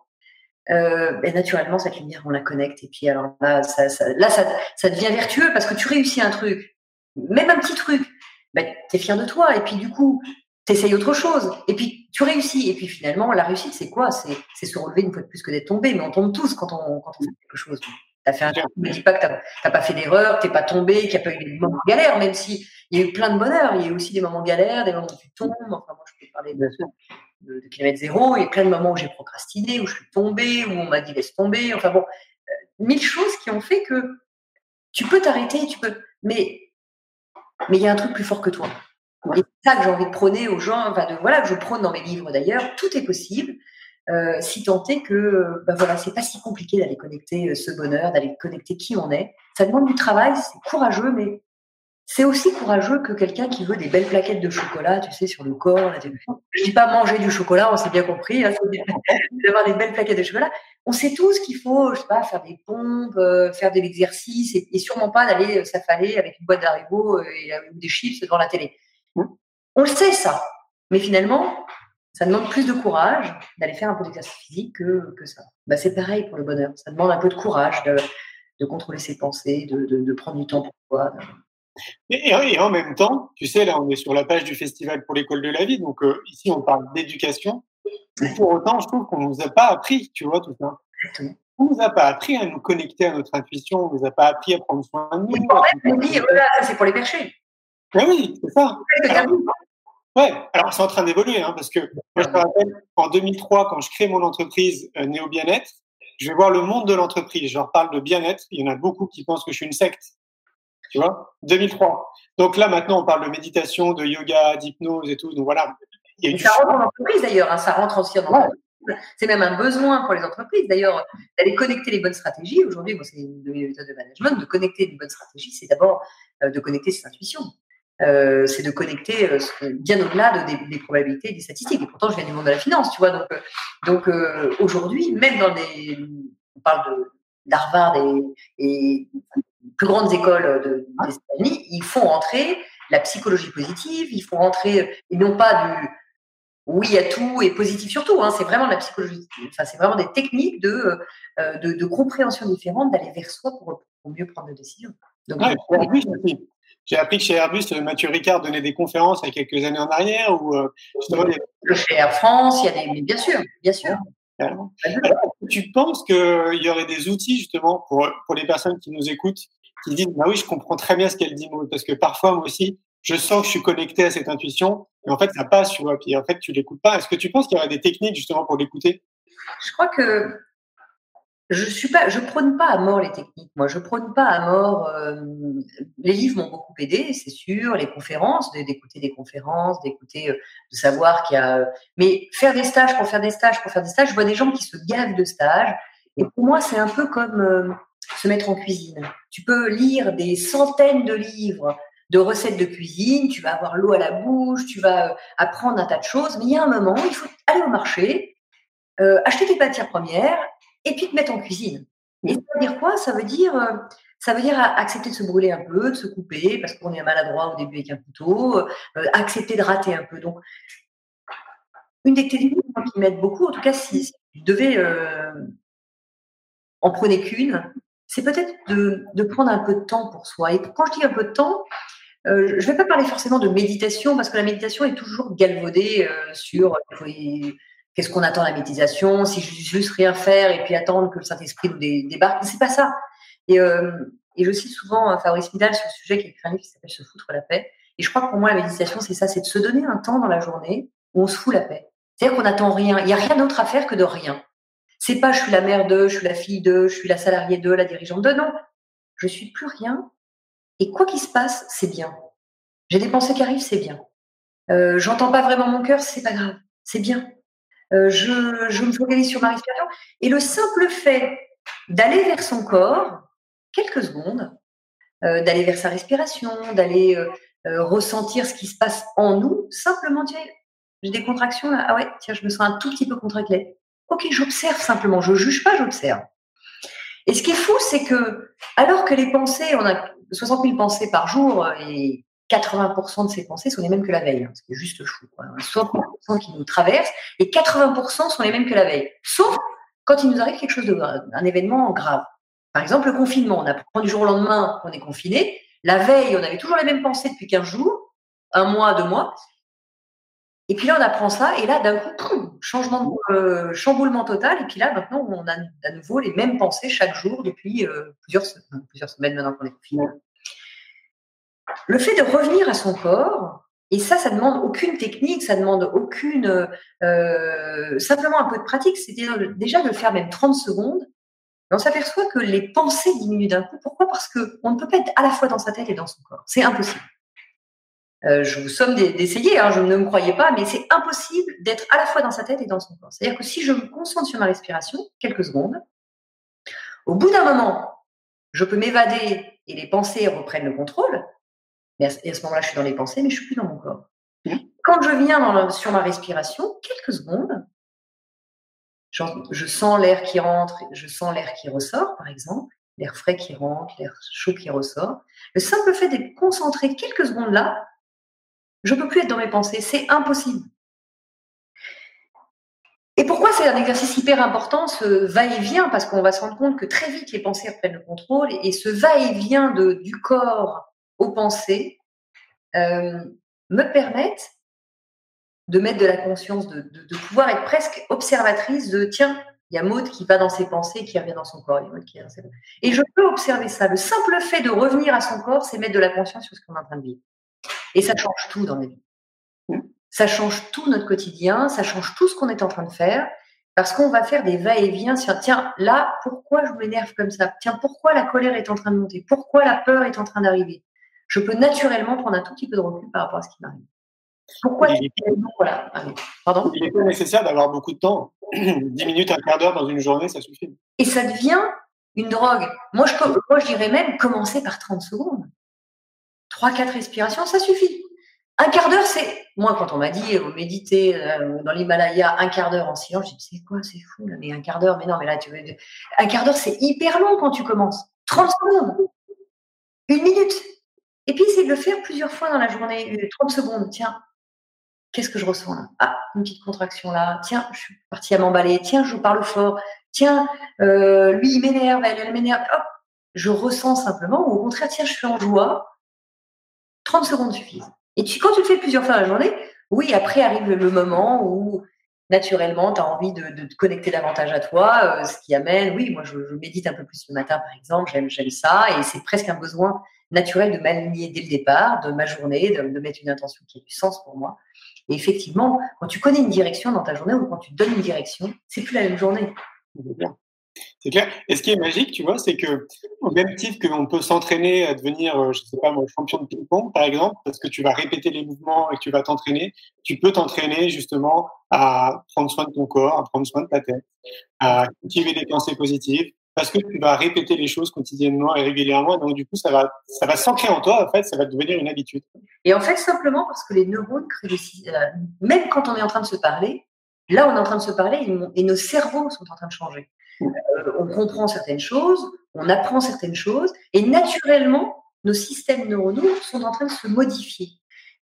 euh, ben, naturellement, cette lumière, on la connecte. Et puis alors là, ça, là, ça, devient vertueux parce que tu réussis un truc, même un petit truc. Ben, tu es fier de toi. Et puis du coup, tu essayes autre chose. Et puis tu réussis. Et puis finalement, la réussite, c'est quoi? C'est se relever une fois de plus que d'être tombé. Mais on tombe tous quand on, fait quelque chose. T'as fait un ne dis pas que t'as pas fait d'erreur, t'es pas tombé, qu'il n'y a pas eu des moments de galère, même si il y a eu plein de bonheur. Il y a eu aussi des moments de galère, des moments où tu tombes. Enfin, moi, je peux parler de, de, de kilomètre zéro. Il y a plein de moments où j'ai procrastiné, où je suis tombée, où on m'a dit laisse tomber. Enfin bon, euh, mille choses qui ont fait que tu peux t'arrêter, tu peux. Mais mais il y a un truc plus fort que toi. Et c'est ça que j'ai envie de prôner aux gens, enfin de, voilà, que je prône dans mes livres d'ailleurs. Tout est possible. Euh, si tant est que ben voilà, c'est pas si compliqué d'aller connecter euh, ce bonheur, d'aller connecter qui on est. Ça demande du travail, c'est courageux, mais c'est aussi courageux que quelqu'un qui veut des belles plaquettes de chocolat, tu sais, sur le corps. Là, je dis pas manger du chocolat, on s'est bien compris, hein, d'avoir des belles plaquettes de chocolat. On sait tous qu'il faut, je sais pas, faire des pompes, euh, faire de l'exercice, et, et, sûrement pas d'aller s'affaler avec une boîte d'haribo et des chips devant la télé. On le sait ça, mais finalement, ça demande plus de courage d'aller faire un peu d'exercice physique que, que ça. Bah, c'est pareil pour le bonheur. Ça demande un peu de courage de, de contrôler ses pensées, de, de, de, prendre du temps pour soi. Et, et, en même temps, tu sais, là, on est sur la page du Festival pour l'école de la vie. Donc, euh, ici, on parle d'éducation. Pour autant, je trouve qu'on ne nous a pas appris, tu vois, tout ça. On ne nous a pas appris à nous connecter à notre intuition. On ne nous a pas appris à prendre soin de nous. Oui, voilà, c'est pour les perchés. Ah oui, c'est ça. Ouais, alors c'est en train d'évoluer, hein, parce que moi je me rappelle en 2003, quand je crée mon entreprise euh, Néo Bien-être, je vais voir le monde de l'entreprise. Je leur parle de bien-être. Il y en a beaucoup qui pensent que je suis une secte. Tu vois 2003. Donc là, maintenant, on parle de méditation, de yoga, d'hypnose et tout. Donc voilà. Il y a ça rentre dans l'entreprise d'ailleurs. Hein, ça rentre aussi dans l'entreprise. C'est même un besoin pour les entreprises, d'ailleurs, d'aller connecter les bonnes stratégies. Aujourd'hui, bon, c'est une de mes méthodes de management. De connecter les bonnes stratégies, c'est d'abord euh, de connecter ses intuitions. Euh, c'est de connecter euh, bien au-delà de, des, des, probabilités et des statistiques. Et pourtant, je viens du monde de la finance, tu vois. Donc, euh, donc aujourd'hui, même dans des, on parle de d'Harvard et, et plus grandes écoles de, des États-Unis, ils font rentrer la psychologie positive, ils font rentrer et non pas du oui à tout et positif surtout. Hein, c'est vraiment la psychologie. Enfin, c'est vraiment des techniques de, de, de compréhension différente d'aller vers soi pour, pour, mieux prendre des décisions. Donc, ouais, oui, j'ai appris que chez Airbus, Mathieu Ricard donnait des conférences il y a quelques années en arrière. Euh, justement, les... Chez Air France, il y a des. Mais bien sûr, bien sûr. Alors, tu penses qu'il y aurait des outils justement pour, pour les personnes qui nous écoutent, qui disent bah oui, je comprends très bien ce qu'elle dit, Maud, parce que parfois moi aussi, je sens que je suis connecté à cette intuition, et en fait ça passe, tu vois, puis en fait tu l'écoutes pas. Est-ce que tu penses qu'il y aurait des techniques justement pour l'écouter? Je crois que je suis pas, je prône pas à mort les techniques. Moi, je prône pas à mort. Euh, les livres m'ont beaucoup aidé, c'est sûr. Les conférences, d'écouter des conférences, d'écouter, euh, de savoir qu'il y a. Mais faire des stages pour faire des stages pour faire des stages, je vois des gens qui se gavent de stages. Et pour moi, c'est un peu comme euh, se mettre en cuisine. Tu peux lire des centaines de livres de recettes de cuisine, tu vas avoir l'eau à la bouche, tu vas apprendre un tas de choses, mais il y a un moment, il faut aller au marché, euh, acheter tes matières premières et puis te mettre en cuisine. Et ça veut dire quoi? Ça veut dire, euh, ça veut dire accepter de se brûler un peu, de se couper, parce qu'on est maladroit au début avec un couteau, euh, accepter de rater un peu. Donc, une des techniques qui m'aide beaucoup, en tout cas, si, je devais euh, en prendre qu'une, c'est peut-être de, de, prendre un peu de temps pour soi. Et quand je dis un peu de temps, euh, je ne vais pas parler forcément de méditation, parce que la méditation est toujours galvaudée euh, sur qu'est-ce qu'on attend à la méditation, si juste rien faire et puis attendre que le Saint-Esprit nous débarque. C'est pas ça. Et, euh, je cite souvent euh, Fabrice Midal sur ce sujet qui a écrit un livre qui s'appelle Se foutre la paix. Et je crois que pour moi, la méditation, c'est ça, c'est de se donner un temps dans la journée où on se fout la paix. C'est-à-dire qu'on n'attend rien. Il n'y a rien d'autre à faire que de rien. C'est pas je suis la mère de, je suis la fille de, je suis la salariée de, la dirigeante de. Non. Je suis plus rien. Et quoi qu'il se passe, c'est bien. J'ai des pensées qui arrivent, c'est bien. Euh, J'entends pas vraiment mon cœur, c'est pas grave. C'est bien. Euh, je, me focalise sur ma respiration. Et le simple fait d'aller vers son corps, quelques secondes, euh, d'aller vers sa respiration, d'aller euh, ressentir ce qui se passe en nous, simplement dire, j'ai des contractions là, ah ouais, tiens, je me sens un tout petit peu contractée. Ok, j'observe simplement, je juge pas, j'observe. Et ce qui est fou, c'est que alors que les pensées, on a 60 000 pensées par jour et 80% de ces pensées sont les mêmes que la veille, hein, ce qui est juste fou. Quoi. 60% qui nous traversent et 80% sont les mêmes que la veille. Sauf quand il nous arrive quelque chose de un événement grave. Par exemple, le confinement. On apprend du jour au lendemain qu'on est confiné. La veille, on avait toujours les mêmes pensées depuis 15 jours, un mois, deux mois. Et puis là, on apprend ça, et là, d'un coup, changement, euh, chamboulement total. Et puis là, maintenant, on a à nouveau les mêmes pensées chaque jour depuis euh, plusieurs semaines maintenant qu'on est confiné. Le fait de revenir à son corps, et ça, ça demande aucune technique, ça demande aucune, euh, simplement un peu de pratique. C'est-à-dire déjà de le faire même 30 secondes. on s'aperçoit que les pensées diminuent d'un coup. Pourquoi? Parce qu'on ne peut pas être à la fois dans sa tête et dans son corps. C'est impossible. Euh, je vous somme d'essayer, hein, je ne me croyais pas, mais c'est impossible d'être à la fois dans sa tête et dans son corps. C'est-à-dire que si je me concentre sur ma respiration, quelques secondes, au bout d'un moment, je peux m'évader et les pensées reprennent le contrôle. Et à ce moment-là, je suis dans les pensées, mais je suis plus dans mon corps. Mmh. Quand je viens sur ma respiration, quelques secondes, je sens l'air qui rentre, je sens l'air qui ressort, par exemple, l'air frais qui rentre, l'air chaud qui ressort. Le simple fait d'être concentré quelques secondes là, je ne peux plus être dans mes pensées. C'est impossible. Et pourquoi c'est un exercice hyper important, ce va-et-vient? Parce qu'on va se rendre compte que très vite, les pensées reprennent le contrôle. Et ce va-et-vient du corps aux pensées euh, me permettent de mettre de la conscience, de, pouvoir être presque observatrice de tiens, il y a Maud qui va dans ses pensées et qui revient dans son corps. Et je peux observer ça. Le simple fait de revenir à son corps, c'est mettre de la conscience sur ce qu'on est en train de vivre. Et ça change tout dans la vie. Mmh. Ça change tout notre quotidien, ça change tout ce qu'on est en train de faire, parce qu'on va faire des va-et-vient sur, tiens, là, pourquoi je m'énerve comme ça? Tiens, pourquoi la colère est en train de monter? Pourquoi la peur est en train d'arriver? Je peux naturellement prendre un tout petit peu de recul par rapport à ce qui m'arrive. Pourquoi il voilà. Pardon Il n'est pas nécessaire d'avoir beaucoup de temps. 10 minutes, un quart d'heure dans une journée, ça suffit. Et ça devient une drogue. Moi, je, moi, je dirais même commencer par 30 secondes. 3-4 respirations, ça suffit. Un quart d'heure, c'est. Moi, quand on m'a dit, vous méditez euh, dans l'Himalaya un quart d'heure en silence, j'ai dit, c'est quoi, c'est fou, là, mais un quart d'heure, mais non, mais là, tu veux. Un quart d'heure, c'est hyper long quand tu commences. 30 secondes. Une minute. Et puis, c'est de le faire plusieurs fois dans la journée. 30 secondes. Tiens, qu'est-ce que je ressens là? Ah, une petite contraction là. Tiens, je suis partie à m'emballer. Tiens, je parle fort. Tiens, euh, lui, il m'énerve, elle, elle m'énerve. Hop, je ressens simplement. Ou au contraire, tiens, je suis en joie. 30 secondes suffisent. Et tu, quand tu le fais plusieurs fois dans la journée, oui, après arrive le moment où naturellement, tu as envie de, te connecter davantage à toi, euh, ce qui amène, oui, moi je, médite un peu plus le matin par exemple, j'aime ça, et c'est presque un besoin naturel de m'aligner dès le départ, de ma journée, de, mettre une intention qui a du sens pour moi. Et effectivement, quand tu connais une direction dans ta journée ou quand tu donnes une direction, c'est plus la même journée. C'est clair. Et ce qui est magique, tu vois, c'est que au même titre qu'on peut s'entraîner à devenir, euh, je sais pas champion de ping-pong, par exemple, parce que tu vas répéter les mouvements et que tu vas t'entraîner, tu peux t'entraîner justement à prendre soin de ton corps, à prendre soin de ta tête, à cultiver des pensées positives, parce que tu vas répéter les choses quotidiennement et régulièrement. Donc, du coup, ça va, ça va s'ancrer en toi. En fait, ça va devenir une habitude. Et en fait, simplement parce que les neurones créent euh, même quand on est en train de se parler, là, on est en train de se parler et nos cerveaux sont en train de changer. Euh, on comprend certaines choses, on apprend certaines choses, et naturellement, nos systèmes neuronaux sont en train de se modifier.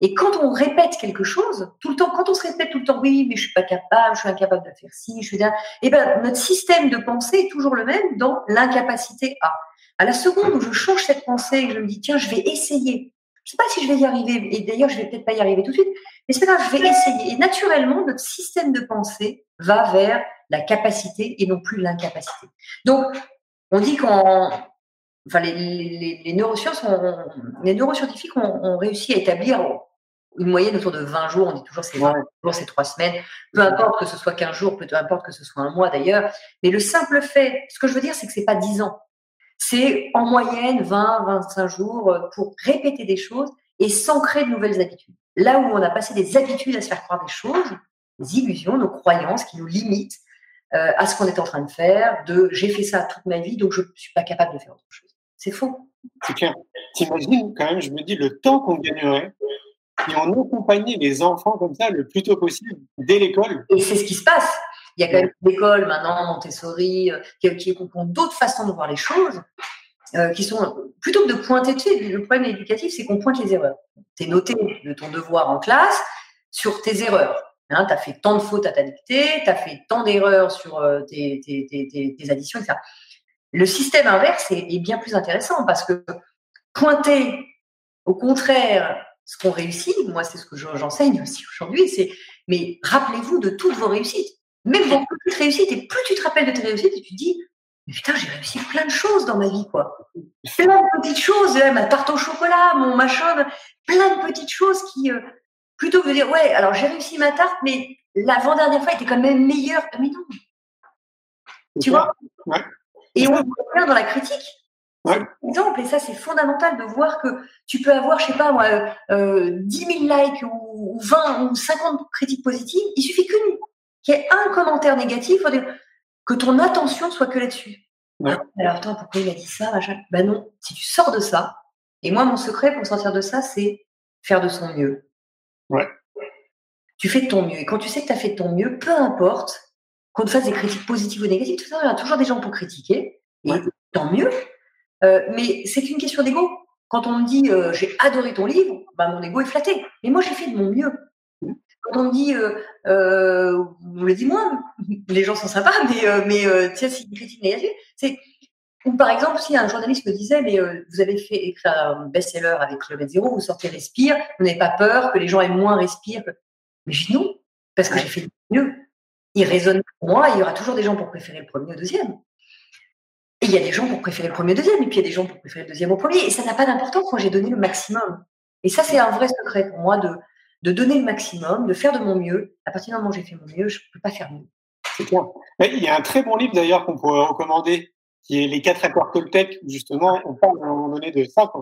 Et quand on répète quelque chose, tout le temps, quand on se répète tout le temps, oui, mais je suis pas capable, je suis incapable de faire ci, je suis et eh ben, notre système de pensée est toujours le même dans l'incapacité à. À la seconde où je change cette pensée et je me dis, tiens, je vais essayer. Je sais pas si je vais y arriver, et d'ailleurs, je vais peut-être pas y arriver tout de suite, mais c'est pas je vais essayer. Et naturellement, notre système de pensée va vers la capacité et non plus l'incapacité. Donc, on dit qu'en enfin, les, les, neurosciences, les neuroscientifiques ont, réussi à établir une moyenne autour de 20 jours. On dit toujours c'est 20 jours, c'est 3 semaines. Peu importe que ce soit 15 jours, peu importe que ce soit un mois d'ailleurs. Mais le simple fait, ce que je veux dire, c'est que c'est pas 10 ans. C'est en moyenne 20, 25 jours pour répéter des choses et s'ancrer de nouvelles habitudes. Là où on a passé des habitudes à se faire croire des choses, des illusions, nos croyances qui nous limitent, euh, à ce qu'on est en train de faire, de j'ai fait ça toute ma vie, donc je ne suis pas capable de faire autre chose. C'est faux. C'est clair. T'imagines quand même, je me dis, le temps qu'on gagnerait si on accompagnait les enfants comme ça le plus tôt possible, dès l'école. Et c'est ce qui se passe. Il y a quand même des écoles maintenant, Montessori, euh, qui, qui ont d'autres façons de voir les choses, euh, qui sont plutôt que de pointer. Tu sais, le problème éducatif, c'est qu'on pointe les erreurs. Tu es noté de ton devoir en classe sur tes erreurs. Hein, tu as fait tant de fautes à ta dictée, tu as fait tant d'erreurs sur euh, tes, tes, tes, tes, additions, etc. Le système inverse est, est, bien plus intéressant parce que pointer, au contraire, ce qu'on réussit, moi c'est ce que j'enseigne aussi aujourd'hui, c'est mais rappelez-vous de toutes vos réussites même vos petites réussites, et plus tu te rappelles de tes réussites, et tu te dis, mais putain, j'ai réussi plein de choses dans ma vie, quoi. Plein de petites choses, ma tarte au chocolat, mon machin, plein de petites choses qui, euh, plutôt que de dire, ouais, alors j'ai réussi ma tarte, mais l'avant-dernière fois était quand même meilleure. Mais non. Tu vois? ouais. Et on voit dans la critique. Ouais. Exemple, et ça c'est fondamental de voir que tu peux avoir, je sais pas moi, euh, 10 000 likes ou 20 ou 50 critiques positives, il suffit qu'une qu'il y ait un commentaire négatif, que ton attention soit que là-dessus. Alors, attends, pourquoi il a dit ça Ben non, si tu sors de ça, et moi, mon secret pour sortir de ça, c'est faire de son mieux. Ouais. Tu fais de ton mieux. Et quand tu sais que tu as fait de ton mieux, peu importe qu'on te fasse des critiques positives ou négatives, tout ça, il y a toujours des gens pour critiquer, et tant mieux. Euh, mais c'est une question d'ego. Quand on me dit euh, j'ai adoré ton livre, ben, mon ego est flatté. Mais moi, j'ai fait de mon mieux quand on me dit, euh, euh, vous le dites moi, les gens sont sympas, mais, mais tiens, c'est une critique négative. C'est, ou par exemple, si un journaliste me disait, mais vous avez fait écrire un best-seller avec Kilomètre Zéro, vous sortez Respire, vous n'avez pas peur que les gens aiment moins Respire. Mais je dis non, parce que j'ai fait mieux. Il résonne pour moi, il y aura toujours des gens pour préférer le premier au deuxième. Et il y a des gens pour préférer le premier au deuxième, et puis il y a des gens pour préférer le deuxième au premier. Et ça n'a pas d'importance, moi j'ai donné le maximum. Et ça, c'est un vrai secret pour moi de, de donner le maximum, de faire de mon mieux. À partir du moment où j'ai fait mon mieux, je ne peux pas faire mieux. C'est clair. il y a un très bon livre d'ailleurs qu'on pourrait recommander, qui est Les quatre accords Toltec, où justement on parle à un moment donné de ça.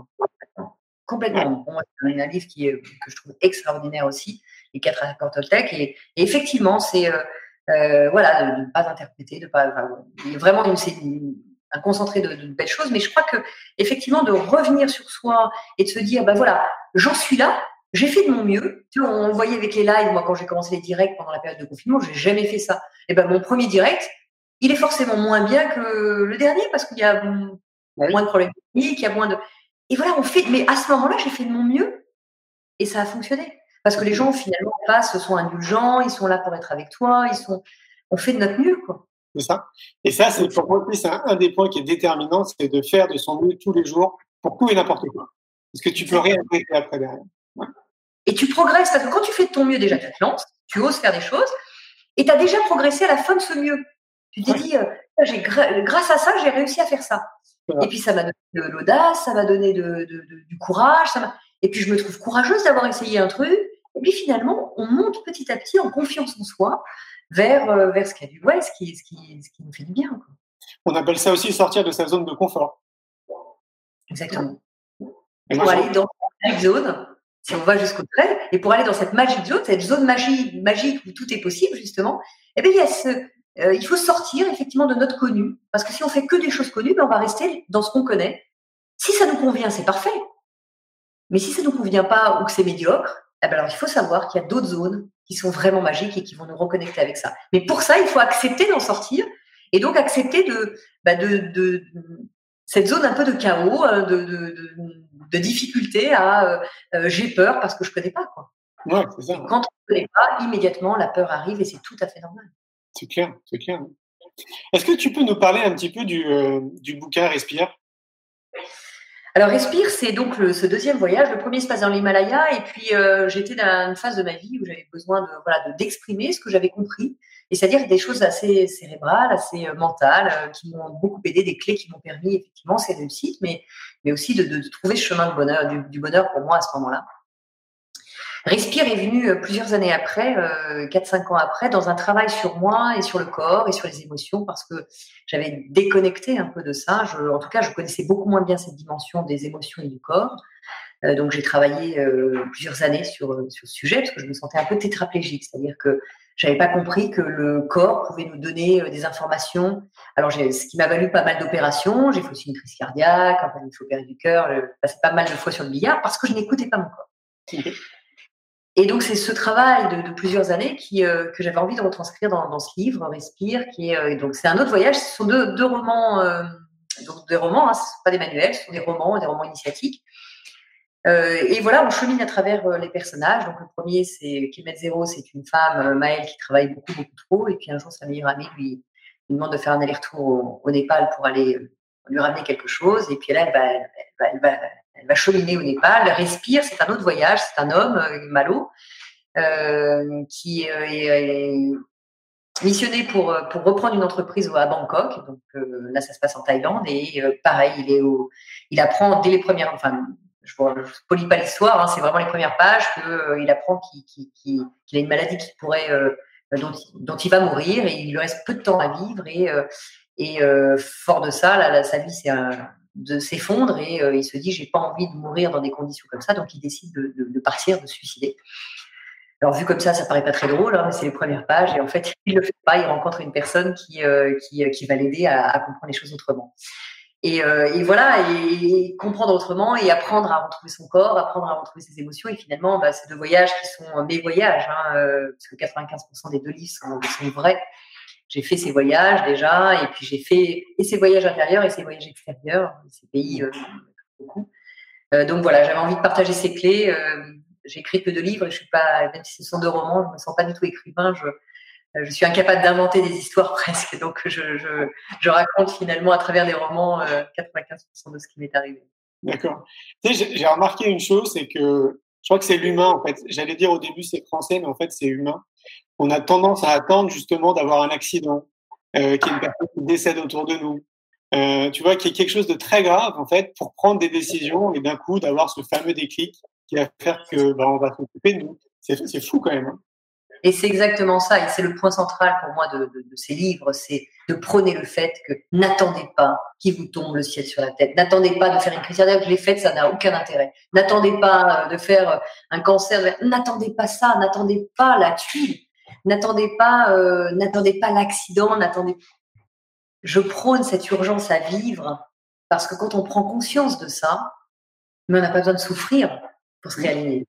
Complètement. c'est un livre qui est, que je trouve extraordinaire aussi, Les quatre accords Toltec. Et, effectivement, c'est euh, euh, voilà, de ne pas interpréter, de pas. vraiment une, un concentré de, de, belles choses. Mais je crois que effectivement, de revenir sur soi et de se dire, ben voilà, j'en suis là, j'ai fait de mon mieux. Tu vois, on voyait avec les lives, moi, quand j'ai commencé les directs pendant la période de confinement, j'ai jamais fait ça. Et ben, mon premier direct, il est forcément moins bien que le dernier parce qu'il y a moins de problèmes techniques, il y a moins de. Et voilà, on fait. Mais à ce moment-là, j'ai fait de mon mieux et ça a fonctionné. Parce que les gens, finalement, passent, sont indulgents, ils sont là pour être avec toi, ils sont. On fait de notre mieux, quoi. C'est ça. Et ça, c'est pour moi, c'est un, des points qui est déterminant, c'est de faire de son mieux tous les jours pour tout et n'importe quoi. Parce que tu peux rien après derrière. Et tu progresses parce que quand tu fais de ton mieux, déjà, tu te lances, tu oses faire des choses, et tu as déjà progressé à la fin de ce mieux. Tu t'es dit, euh, grâce à ça, j'ai réussi à faire ça. Et puis ça m'a donné de l'audace, ça m'a donné de, de, du courage, ça et puis je me trouve courageuse d'avoir essayé un truc. Et puis finalement, on monte petit à petit en confiance en soi vers, euh, vers ce qui a du ouais, ce qui, ce qui, ce qui nous fait du bien. Quoi. On appelle ça aussi sortir de sa zone de confort. Exactement. Et pour aller dans cette zone, si on va jusqu'au trait, et pour aller dans cette magique zone, cette zone magique, magique où tout est possible justement, eh bien, il, y a ce, euh, il faut sortir effectivement de notre connu, parce que si on fait que des choses connues, ben on va rester dans ce qu'on connaît. Si ça nous convient, c'est parfait. Mais si ça nous convient pas ou que c'est médiocre, eh ben alors il faut savoir qu'il y a d'autres zones qui sont vraiment magiques et qui vont nous reconnecter avec ça. Mais pour ça, il faut accepter d'en sortir et donc accepter de, bah de, de, cette zone un peu de chaos, euh, de, difficulté à euh, euh, j'ai peur parce que je connais pas quoi. Ouais, ça. Quand on ne connaît pas, immédiatement la peur arrive et c'est tout à fait normal. C'est clair, c'est clair. Est-ce que tu peux nous parler un petit peu du, du bouquin Respire? Alors Respire, c'est donc le, ce deuxième voyage. Le premier se passe dans l'Himalaya et puis euh, j'étais dans une phase de ma vie où j'avais besoin de voilà d'exprimer ce que j'avais compris, et c'est-à-dire des choses assez cérébrales, assez euh, mentales, euh, qui m'ont beaucoup aidé, des clés qui m'ont permis effectivement ces réussites, mais mais aussi de, de, trouver ce chemin de bonheur, du bonheur pour moi à ce moment-là. Respire est venu euh, plusieurs années après, euh, 4-5 ans après, dans un travail sur moi et sur le corps et sur les émotions, parce que j'avais déconnecté un peu de ça. Je, en tout cas, je connaissais beaucoup moins bien cette dimension des émotions et du corps. Euh, donc j'ai travaillé euh, plusieurs années sur, ce sujet, parce que je me sentais un peu tétraplégique, c'est-à-dire que J'avais pas compris que le corps pouvait nous donner des informations. Alors, ce qui m'a valu pas mal d'opérations. J'ai fait aussi une crise cardiaque, enfin, il faut opérer du cœur. J'ai passé pas mal de fois sur le billard parce que je n'écoutais pas mon corps. Et donc, c'est ce travail de, plusieurs années euh, que j'avais envie de retranscrire dans, ce livre, Respire, qui est, euh, donc c'est un autre voyage. Ce sont deux, romans, euh, donc des romans, hein, ce sont pas des manuels, ce sont des romans, des romans initiatiques. Et voilà, on chemine à travers les personnages. Donc, le premier, c'est Kemet Zero, c'est une femme, Maëlle, qui travaille beaucoup, beaucoup trop. Et puis, un jour, sa meilleure amie lui, lui demande de faire un aller-retour au, au, Népal pour aller lui ramener quelque chose. Et puis, là, elle va, elle va, elle va elle va cheminer au Népal, respire, c'est un autre voyage, c'est un homme, euh, Malo, euh, qui euh, est, missionné pour, reprendre une entreprise à Bangkok. Donc là, ça se passe en Thaïlande et pareil, il est il apprend dès les premières, enfin, je ne polis pas l'histoire, hein, c'est vraiment les premières pages qu'il apprend qu'il a une maladie qui pourrait, dont, il va mourir et il lui reste peu de temps à vivre et, fort de ça, sa vie c'est un de s'effondre et euh, il se dit j'ai pas envie de mourir dans des conditions comme ça, donc il décide de, partir, de se suicider. Alors vu comme ça, ça paraît pas très drôle, hein, mais c'est les premières pages et en fait il le fait pas, il rencontre une personne qui euh, qui, qui, va l'aider à, comprendre les choses autrement. Et, euh, et voilà, et, comprendre autrement et apprendre à retrouver son corps, apprendre à retrouver ses émotions. Et finalement, bah, c'est deux voyages qui sont mes voyages, hein, parce que 95% des deux livres sont vrais j'ai fait ces voyages déjà, et puis j'ai fait et ces voyages intérieurs et ces voyages extérieurs, ces pays euh, beaucoup. Euh, donc voilà, j'avais envie de partager ces clés. Euh, écrit que deux livres, je suis pas, même si ce sont deux romans, je me sens pas du tout écrivain. Je, je suis incapable d'inventer des histoires presque, donc je, je, raconte finalement à travers des romans 95% de ce qui m'est arrivé. D'accord. Tu sais, j'ai remarqué une chose, c'est que je crois que c'est l'humain en fait. J'allais dire au début c'est français, mais en fait c'est humain on a tendance à attendre justement d'avoir un accident, euh, qu'il y ait une personne qui décède autour de nous. Euh, tu vois, qu'il y ait quelque chose de très grave en fait pour prendre des décisions et d'un coup d'avoir ce fameux déclic qui va faire que bah, on va s'occuper de nous. C'est fou quand même. Hein. Et c'est exactement ça, et c'est le point central pour moi de, de, de ces livres, c'est de prôner le fait que n'attendez pas qu'il vous tombe le ciel sur la tête, n'attendez pas de faire une crise cardiaque, je l'ai faite, ça n'a aucun intérêt. N'attendez pas de faire un cancer, n'attendez pas ça, n'attendez pas la tuile. N'attendez pas, euh, n'attendez pas l'accident, n'attendez. Je prône cette urgence à vivre parce que quand on prend conscience de ça, mais on n'a pas besoin de souffrir pour se réaligner.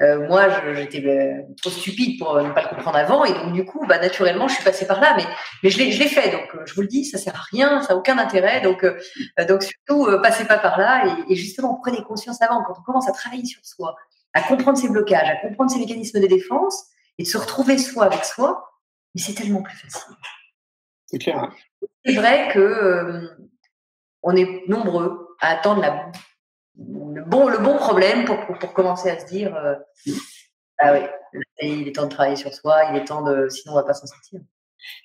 Euh, moi, j'étais euh, trop stupide pour ne pas le comprendre avant, et donc du coup, bah, naturellement, je suis passée par là, mais, mais je l'ai fait. Donc, euh, je vous le dis, ça sert à rien, ça n'a aucun intérêt. Donc, euh, donc surtout, passez pas par là, et, et, justement, prenez conscience avant. Quand on commence à travailler sur soi, à comprendre ses blocages, à comprendre ses mécanismes de défense, et de se retrouver soi avec soi, mais c'est tellement plus facile. C'est clair. C'est vrai que euh, on est nombreux à attendre la, le, bon, le bon problème pour, pour, pour commencer à se dire euh, ah oui, il est temps de travailler sur soi, il est temps de, sinon on va pas s'en sortir.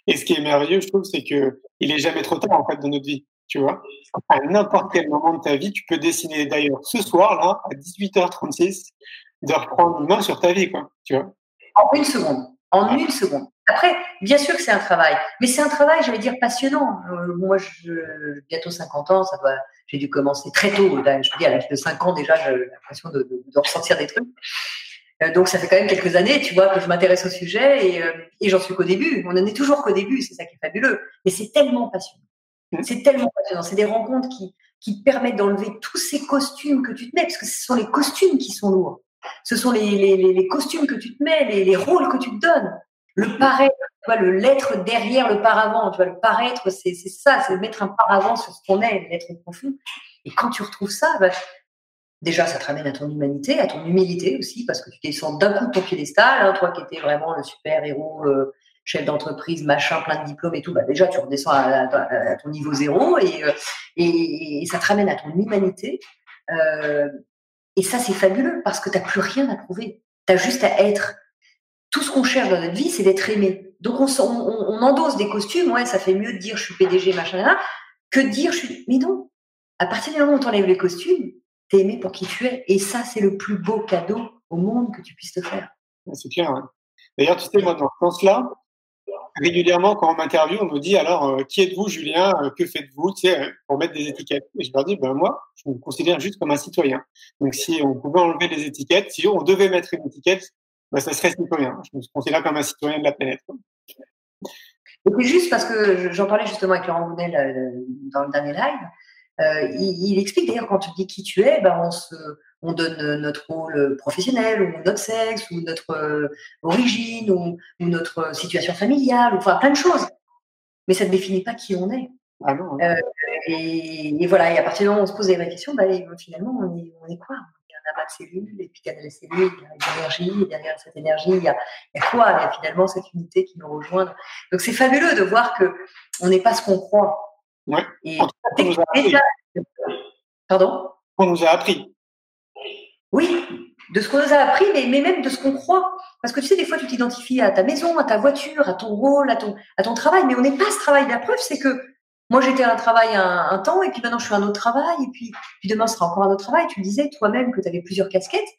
Et ce qui est merveilleux, je trouve, c'est que il est jamais trop tard en fait dans notre vie. Tu vois, à n'importe quel moment de ta vie, tu peux décider. D'ailleurs, ce soir là, à 18h36, de reprendre une main sur ta vie, quoi. Tu vois. En une seconde. En une seconde. Après, bien sûr que c'est un travail, mais c'est un travail, j'allais dire, passionnant. Euh, moi, je, bientôt 50 ans, ça doit, j'ai dû commencer très tôt. je veux dire, à l'âge de 5 ans, déjà, j'ai l'impression de, de, de, ressentir des trucs. Euh, donc, ça fait quand même quelques années, tu vois, que je m'intéresse au sujet et, euh, et j'en suis qu'au début. On en est toujours qu'au début, c'est ça qui est fabuleux. Mais c'est tellement passionnant. Mmh. C'est tellement passionnant. C'est des rencontres qui, qui permettent d'enlever tous ces costumes que tu te mets, parce que ce sont les costumes qui sont lourds. Ce sont les, les, les, costumes que tu te mets, les, les, rôles que tu te donnes. Le paraître, tu vois, le l'être derrière le paravent. Tu vois, le paraître, c'est ça, c'est mettre un paravent sur ce qu'on est, l'être profond. Et quand tu retrouves ça, bah, déjà, ça te ramène à ton humanité, à ton humilité aussi, parce que tu descends d'un coup de ton piédestal. Hein, toi qui étais vraiment le super héros, euh, chef d'entreprise, machin, plein de diplômes et tout, bah déjà, tu redescends à, ton niveau zéro et, euh, et, et, ça te ramène à ton humanité. Euh, et ça, c'est fabuleux parce que tu n'as plus rien à prouver. Tu as juste à être. Tout ce qu'on cherche dans notre vie, c'est d'être aimé. Donc, on, on, on, endosse des costumes. Ouais, ça fait mieux de dire je suis PDG, machin, là, que de dire je suis. Mais non. À partir du moment où tu enlèves les costumes, tu es aimé pour qui tu es. Et ça, c'est le plus beau cadeau au monde que tu puisses te faire. C'est clair. Hein. D'ailleurs, tu sais, moi, dans ce sens-là, régulièrement, quand on m'interviewe, on me dit alors, euh, qui êtes-vous, Julien euh, Que faites-vous Tu sais, pour mettre des étiquettes. Et je leur dis, ben moi, je me considère juste comme un citoyen. Donc, si on pouvait enlever les étiquettes, si on devait mettre une étiquette, bah, ça serait citoyen. Je me considère comme un citoyen de la planète. Et puis juste parce que j'en parlais justement avec Laurent Gounel euh, dans le dernier live, euh, il, il, explique d'ailleurs quand tu dis qui tu es, ben on, se, on donne notre rôle professionnel ou notre sexe ou notre euh, origine ou, ou, notre situation familiale, ou, enfin plein de choses. Mais ça ne définit pas qui on est. Ah non, hein. euh, et, et, voilà, et à partir du moment où on se pose les vraies questions, ben, finalement, on est, on est quoi amas de cellules, et puis derrière les cellules, il y a de l'énergie, et derrière cette énergie, il y, a, il y a quoi? Il y a finalement cette unité qui nous rejoint. Donc c'est fabuleux de voir que on n'est pas ce qu'on croit. Ouais. Et déjà... Pardon? On nous a appris. Oui, de ce qu'on nous a appris, mais, mais même de ce qu'on croit. Parce que tu sais, des fois, tu t'identifies à ta maison, à ta voiture, à ton rôle, à ton, à ton travail, mais on n'est pas ce travail. La preuve, c'est que moi, j'étais à un travail un, un, temps, et puis maintenant, je suis à un autre travail, et puis, puis demain, ce sera encore un autre travail. Tu me disais toi-même que tu avais plusieurs casquettes.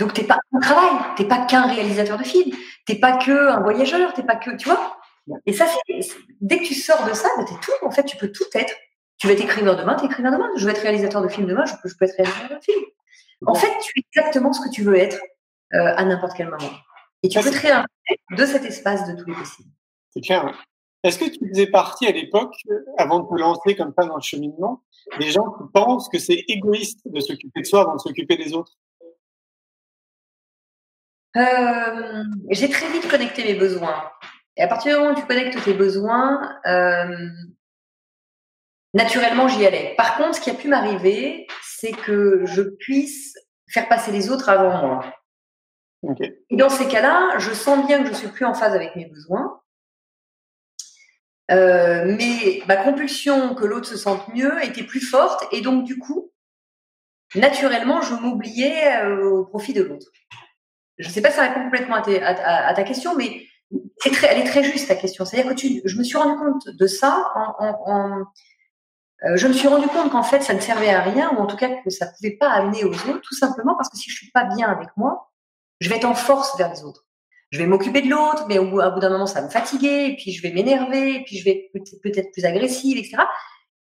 Donc, t'es pas un travail, t'es pas qu'un réalisateur de film, t'es pas que un voyageur, t'es pas que, tu vois. Et ça, dès que tu sors de ça, t'es tout. En fait, tu peux tout être. Tu vas être écrivain demain, t'es écrivain demain. Je veux être réalisateur de film demain, je peux, je peux être réalisateur de film. En fait, tu es exactement ce que tu veux être euh, à n'importe quel moment. Et tu peux te réinventer de cet espace de tous les possibles. C'est clair. Est-ce que tu faisais partie à l'époque, avant de te lancer comme ça dans le cheminement, des gens qui pensent que c'est égoïste de s'occuper de soi avant de s'occuper des autres? Euh, J'ai très vite connecté mes besoins. Et à partir du moment où tu connectes tes besoins, euh, naturellement, j'y allais. Par contre, ce qui a pu m'arriver, c'est que je puisse faire passer les autres avant moi. Okay. Et dans ces cas-là, je sens bien que je suis plus en phase avec mes besoins. Euh, mais ma compulsion que l'autre se sente mieux était plus forte et donc du coup, naturellement, je m'oubliais euh, au profit de l'autre. Je ne sais pas si ça répond complètement à, ta question, mais elle est très juste ta question. C'est-à-dire que je me suis rendu compte de ça en, en, euh, je me suis rendu compte qu'en fait, ça ne servait à rien, ou en tout cas que ça ne pouvait pas amener aux autres, tout simplement parce que si je suis pas bien avec moi, je vais être en force vers les autres. Je vais m'occuper de l'autre, mais au bout, d'un moment, ça va me fatiguer, et puis je vais m'énerver, et puis je vais peut-être plus agressive, etc.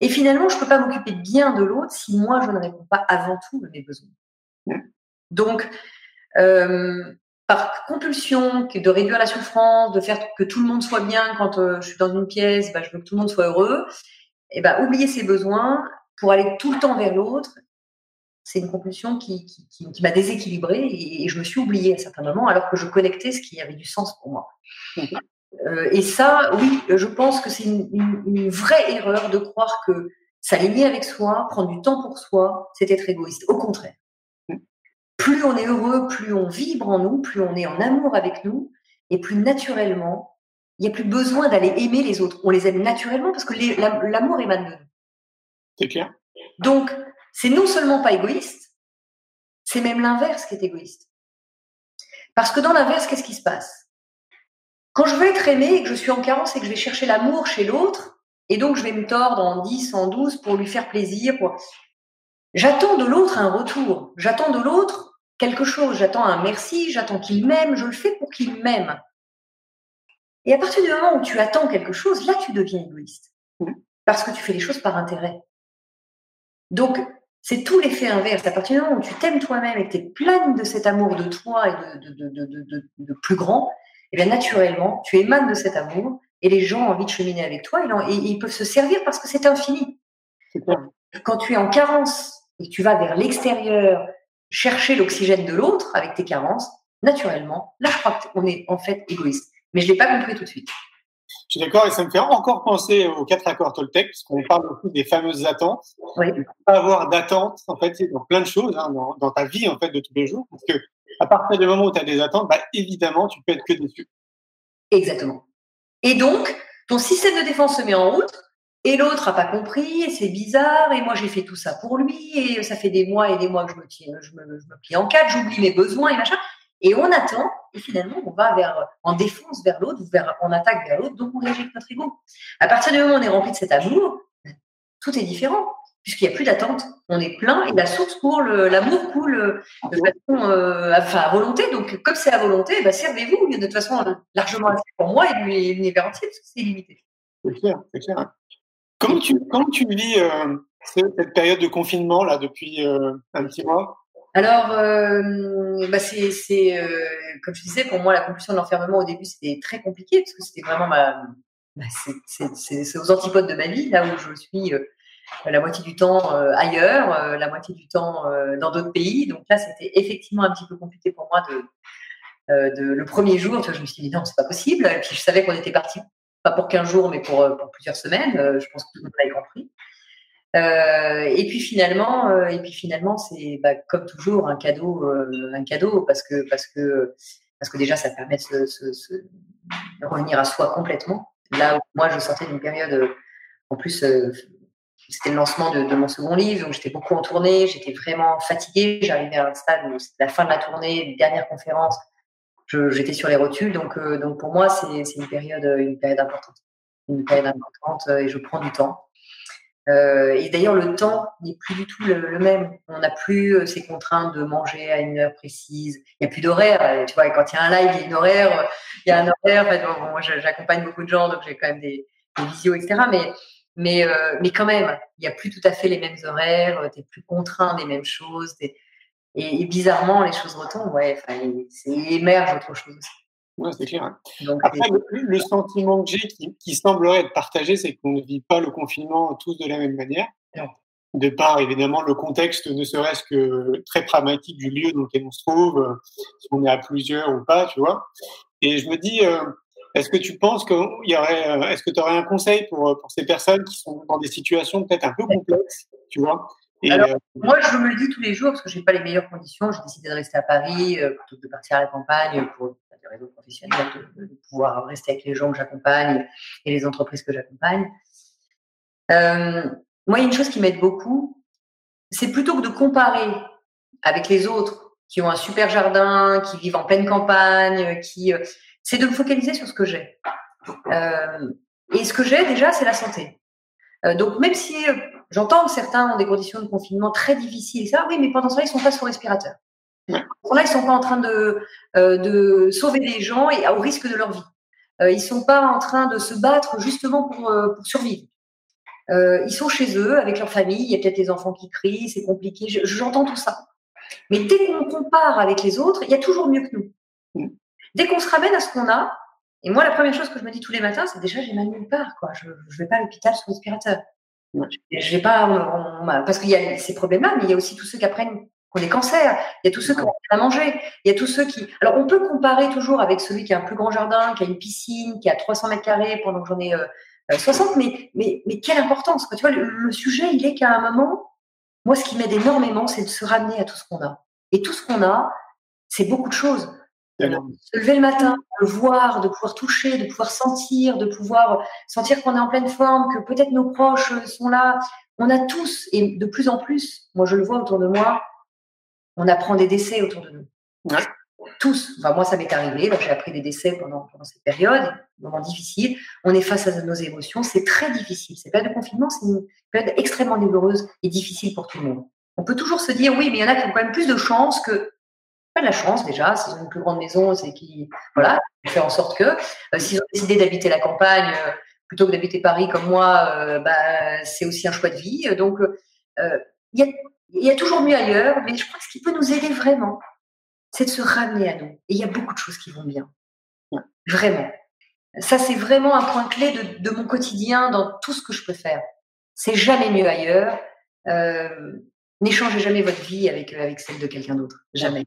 Et finalement, je peux pas m'occuper bien de l'autre si moi, je ne réponds pas avant tout à mes besoins. Donc, euh, par compulsion, de réduire la souffrance, de faire que tout le monde soit bien quand euh, je suis dans une pièce, bah, je veux que tout le monde soit heureux et ben, oublier ses besoins pour aller tout le temps vers l'autre, c'est une compulsion qui, qui, qui, qui m'a déséquilibrée et, et, je me suis oubliée à certains moments alors que je connectais ce qui avait du sens pour moi. Euh, et ça, oui, je pense que c'est une, une, une, vraie erreur de croire que s'aligner avec soi, prendre du temps pour soi, c'est être égoïste. Au contraire. Plus on est heureux, plus on vibre en nous, plus on est en amour avec nous, et plus naturellement, il n'y a plus besoin d'aller aimer les autres. On les aime naturellement parce que l'amour émane de nous. C'est clair. Donc, c'est non seulement pas égoïste, c'est même l'inverse qui est égoïste. Parce que dans l'inverse, qu'est-ce qui se passe? Quand je veux être aimé et que je suis en carence et que je vais chercher l'amour chez l'autre, et donc je vais me tordre en 10, en 12 pour lui faire plaisir, pour... j'attends de l'autre un retour. J'attends de l'autre quelque chose. J'attends un merci, j'attends qu'il m'aime, je le fais pour qu'il m'aime. Et à partir du moment où tu attends quelque chose, là, tu deviens égoïste. Parce que tu fais les choses par intérêt. Donc, c'est tout l'effet inverse. À partir du moment où tu t'aimes toi-même et que tu es pleine de cet amour de toi et de, de, de, de, de plus grand, et bien naturellement, tu émanes de cet amour et les gens ont envie de cheminer avec toi et, et ils peuvent se servir parce que c'est infini. Quand tu es en carence et que tu vas vers l'extérieur chercher l'oxygène de l'autre avec tes carences, naturellement, là, je crois qu'on est en fait égoïste. Mais je ne l'ai pas compris tout de suite. Je suis d'accord et ça me fait encore penser aux quatre accords Toltec, parce qu'on parle aussi des fameuses attentes. Oui. Ne pas avoir d'attentes, en fait, dans plein de choses, hein, dans, dans, ta vie, en fait, de tous les jours. Parce que à partir du moment où tu as des attentes, bah, évidemment, tu peux être que déçu. Exactement. Et donc, ton système de défense se met en route, et l'autre n'a pas compris, et c'est bizarre, et moi j'ai fait tout ça pour lui, et ça fait des mois et des mois que je me, je me, je me plie en quatre, j'oublie mes besoins et machin. Et on attend, et finalement, on va vers, en défense vers l'autre, on attaque vers l'autre, donc on réagit avec notre ego. À partir du moment où on est rempli de cet amour, tout est différent, puisqu'il n'y a plus d'attente. On est plein, et la source pour l'amour coule de façon, euh, enfin, à volonté. Donc, comme c'est à volonté, bah, servez-vous, de toute façon, largement assez pour moi et l'univers entier, parce que c'est illimité. C'est clair, c'est clair. Comment tu, comment tu vis euh, cette période de confinement, là, depuis euh, un petit mois? Alors, euh, bah c'est, euh, comme je disais, pour moi, la compulsion de l'enfermement au début, c'était très compliqué parce que c'était vraiment bah, c'est, aux antipodes de ma vie, là où je suis euh, la moitié du temps ailleurs, la moitié du temps dans d'autres pays. Donc là, c'était effectivement un petit peu compliqué pour moi de, le premier jour. Je me suis dit non, c'est pas possible. Et puis je savais qu'on était parti pas pour 15 jours, mais pour, pour plusieurs semaines. Je pense que tout le monde l'avait compris. Euh, et puis finalement, euh, et puis finalement, c'est bah, comme toujours un cadeau, euh, un cadeau parce que parce que parce que déjà ça permet de, se, revenir à soi complètement. Là où moi je sortais d'une période, en plus c'était le lancement de, mon second livre, donc j'étais beaucoup en tournée, j'étais vraiment fatiguée. J'arrivais à un stade où c'était la fin de la tournée, dernière conférence, j'étais sur les rotules, donc donc pour moi c'est une période une période importante, une période importante et je prends du temps. Euh, et d'ailleurs, le temps n'est plus du tout le, même. On n'a plus euh, ces contraintes de manger à une heure précise. Il n'y a plus d'horaire. Euh, Tu vois, quand il y a un live, il y a une horaire. Il y a un horaire. En fait, moi, j'accompagne beaucoup de gens, donc j'ai quand même des, des visios, etc. Mais, mais, mais quand même, il n'y a plus tout à fait les mêmes horaires. Tu es plus contraint des mêmes choses. Et, bizarrement, les choses retombent. Ouais, et- émerge autre chose aussi. Ouais, c'est clair. hein. Donc, Après, le, le sentiment que j'ai qui, qui semblerait être partagé, c'est qu'on ne vit pas le confinement tous de la même manière. Non. De part, évidemment, le contexte, ne serait-ce que très pragmatique du lieu dans lequel on se trouve, euh, si on est à plusieurs ou pas, tu vois. Et je me dis, euh, est-ce que tu penses qu'il y aurait, euh, est-ce que tu aurais un conseil pour, pour ces personnes qui sont dans des situations peut-être un peu complexes, tu vois? Et, Alors, euh, Moi, je me le dis tous les jours parce que j'ai pas les meilleures conditions. J'ai décidé de rester à Paris euh, plutôt que de partir à la campagne pour professionnelles, de, pouvoir rester avec les gens que j'accompagne et les entreprises que j'accompagne. Euh, moi, il y a une chose qui m'aide beaucoup, c'est plutôt que de comparer avec les autres qui ont un super jardin, qui vivent en pleine campagne, qui, euh, c'est de me focaliser sur ce que j'ai. Euh, et ce que j'ai déjà, c'est la santé. Donc, même si J'entends que certains ont des conditions de confinement très difficiles, ça, oui, mais pendant ce temps, ils sont pas sous respirateur. Pendant là, ils sont pas en train de, euh, de sauver des gens et au risque de leur vie. Euh, ils sont pas en train de se battre justement pour, euh, pour survivre. Ils sont chez eux avec leur famille. Il y a peut-être des enfants qui crient, c'est compliqué. Je- J'entends tout ça. Mais dès qu'on compare avec les autres, il y a toujours mieux que nous. Mm. Dès qu'on se ramène à ce qu'on a, et moi, la première chose que je me dis tous les matins, c'est déjà j'ai mal nulle part. Quoi. Je ne vais pas à l'hôpital sous respirateur. Ouais. Je vais pas, on- on- parce qu'il y a ces problèmes-là, mais il y a aussi tous ceux qui apprennent ont des cancers. Il y a tous ceux qui ont rien à manger. Il y a tous ceux qui. Alors, on peut comparer toujours avec celui qui a un plus grand jardin, qui a une piscine, qui a 300 mètres carrés pendant que j'en ai euh, euh, 60. Mais, mais, mais quelle importance quoi. Tu vois, le, le sujet, il est qu'à un moment, moi, ce qui m'aide énormément, c'est de se ramener à tout ce qu'on a. Et tout ce qu'on a, c'est beaucoup de choses. D'accord. Se lever le matin, de voir, de pouvoir toucher, de pouvoir sentir, de pouvoir sentir qu'on est en pleine forme, que peut-être nos proches sont là. On a tous, et de plus en plus, moi je le vois autour de moi, on apprend des décès autour de nous. Ouais. Tous. Enfin, moi, ça m'est arrivé. J'ai appris des décès pendant, pendant cette période, des moments difficiles. On est face à nos émotions. C'est très difficile. Cette période de confinement, c'est une période extrêmement douloureuse et difficile pour tout le monde. On peut toujours se dire, oui, mais il y en a qui ont quand même plus de chance que pas de la chance déjà, s'ils ont une plus grande maison, c'est qui voilà, faire en sorte que euh, s'ils ont décidé d'habiter la campagne euh, plutôt que d'habiter Paris comme moi, euh, bah, c'est aussi un choix de vie. Donc il y, a, il y a toujours mieux ailleurs, mais je crois que ce qui peut nous aider vraiment, c'est de se ramener à nous. Et il y a beaucoup de choses qui vont bien, vraiment. Ça c'est vraiment un point clé de, de, mon quotidien dans tout ce que je peux faire. C'est jamais mieux ailleurs. Euh, N'échangez jamais votre vie avec, avec celle de quelqu'un d'autre. Jamais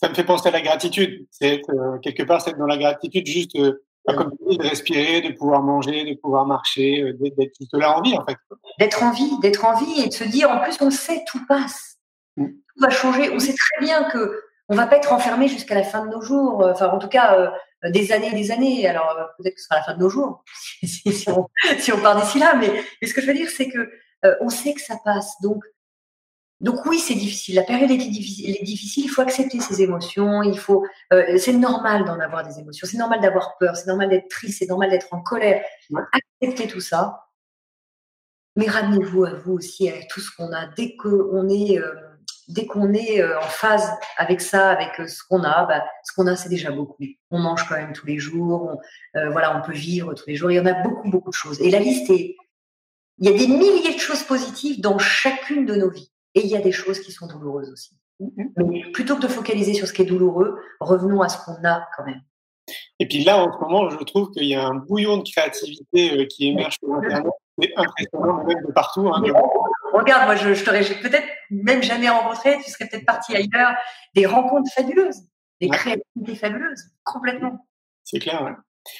ça me fait penser à la gratitude. C'est euh, quelque part, c'est dans la gratitude juste, euh, comme tu dis, de respirer, de pouvoir manger, de pouvoir marcher, euh, d'être juste là en vie, en fait. D'être en vie, d'être en vie et de se dire, en plus, on sait, tout passe. Mm. Tout va changer. On sait très bien que on va pas être enfermé jusqu'à la fin de nos jours. Enfin, en tout cas, euh, des années et des années. Alors, euh, peut-être que ce sera la fin de nos jours, si, si, on, si on, part d'ici là. Mais, mais, ce que je veux dire, c'est que euh, on sait que ça passe. Donc, donc oui, c'est difficile. La période est difficile, est difficile. Il faut accepter ses émotions. Il faut. Euh, c'est normal d'en avoir des émotions. C'est normal d'avoir peur. C'est normal d'être triste. C'est normal d'être en colère. Ouais. Acceptez tout ça. Mais ramenez-vous à vous aussi avec tout ce qu'on a. Dès qu'on est, euh, dès qu'on est euh, en phase avec ça, avec ce qu'on a, bah, ce qu'on a, c'est déjà beaucoup. On mange quand même tous les jours. On, voilà, on peut vivre tous les jours. Il y en a beaucoup, beaucoup de choses. Et la liste est. Il y a des milliers de choses positives dans chacune de nos vies. Et il y a des choses qui sont douloureuses aussi. Mais plutôt que de focaliser sur ce qui est douloureux, revenons à ce qu'on a quand même. Et puis là, en ce moment, je trouve qu'il y a un bouillon de créativité euh, qui émerge sur Internet. C'est impressionnant, même de partout. Hein, regarde, moi, je, je t'aurais peut-être même jamais rencontré, tu serais peut-être parti ailleurs. Des rencontres fabuleuses, des créativités fabuleuses, complètement. C'est clair, ouais.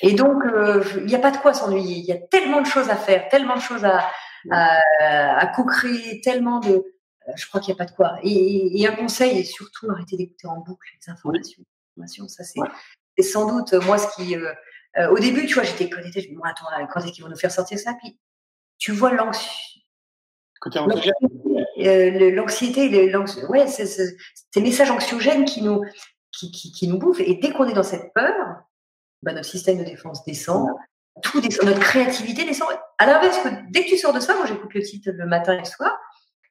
Et donc, euh, il n'y a pas de quoi s'ennuyer. Il y a tellement de choses à faire, tellement de choses à, à, co-créer, tellement de. Euh, je crois qu'il n'y a pas de quoi. Et, un conseil, et surtout, arrêtez d'écouter en boucle les informations. Ça, c'est sans doute moi ce qui. Euh, au début, tu vois, j'étais connectée. Je me dis, attends, quand est-ce qu'ils vont nous faire sortir ça? Puis, tu vois l'anxiété. L'anxiété, ouais, c'est ces messages anxiogènes qui nous, qui, qui, qui nous bouffent. Et dès qu'on est dans cette peur, bah, notre système de défense descend, tout descend, notre créativité descend. À l'inverse, dès que tu sors de ça, moi j'écoute le titre le matin et le soir,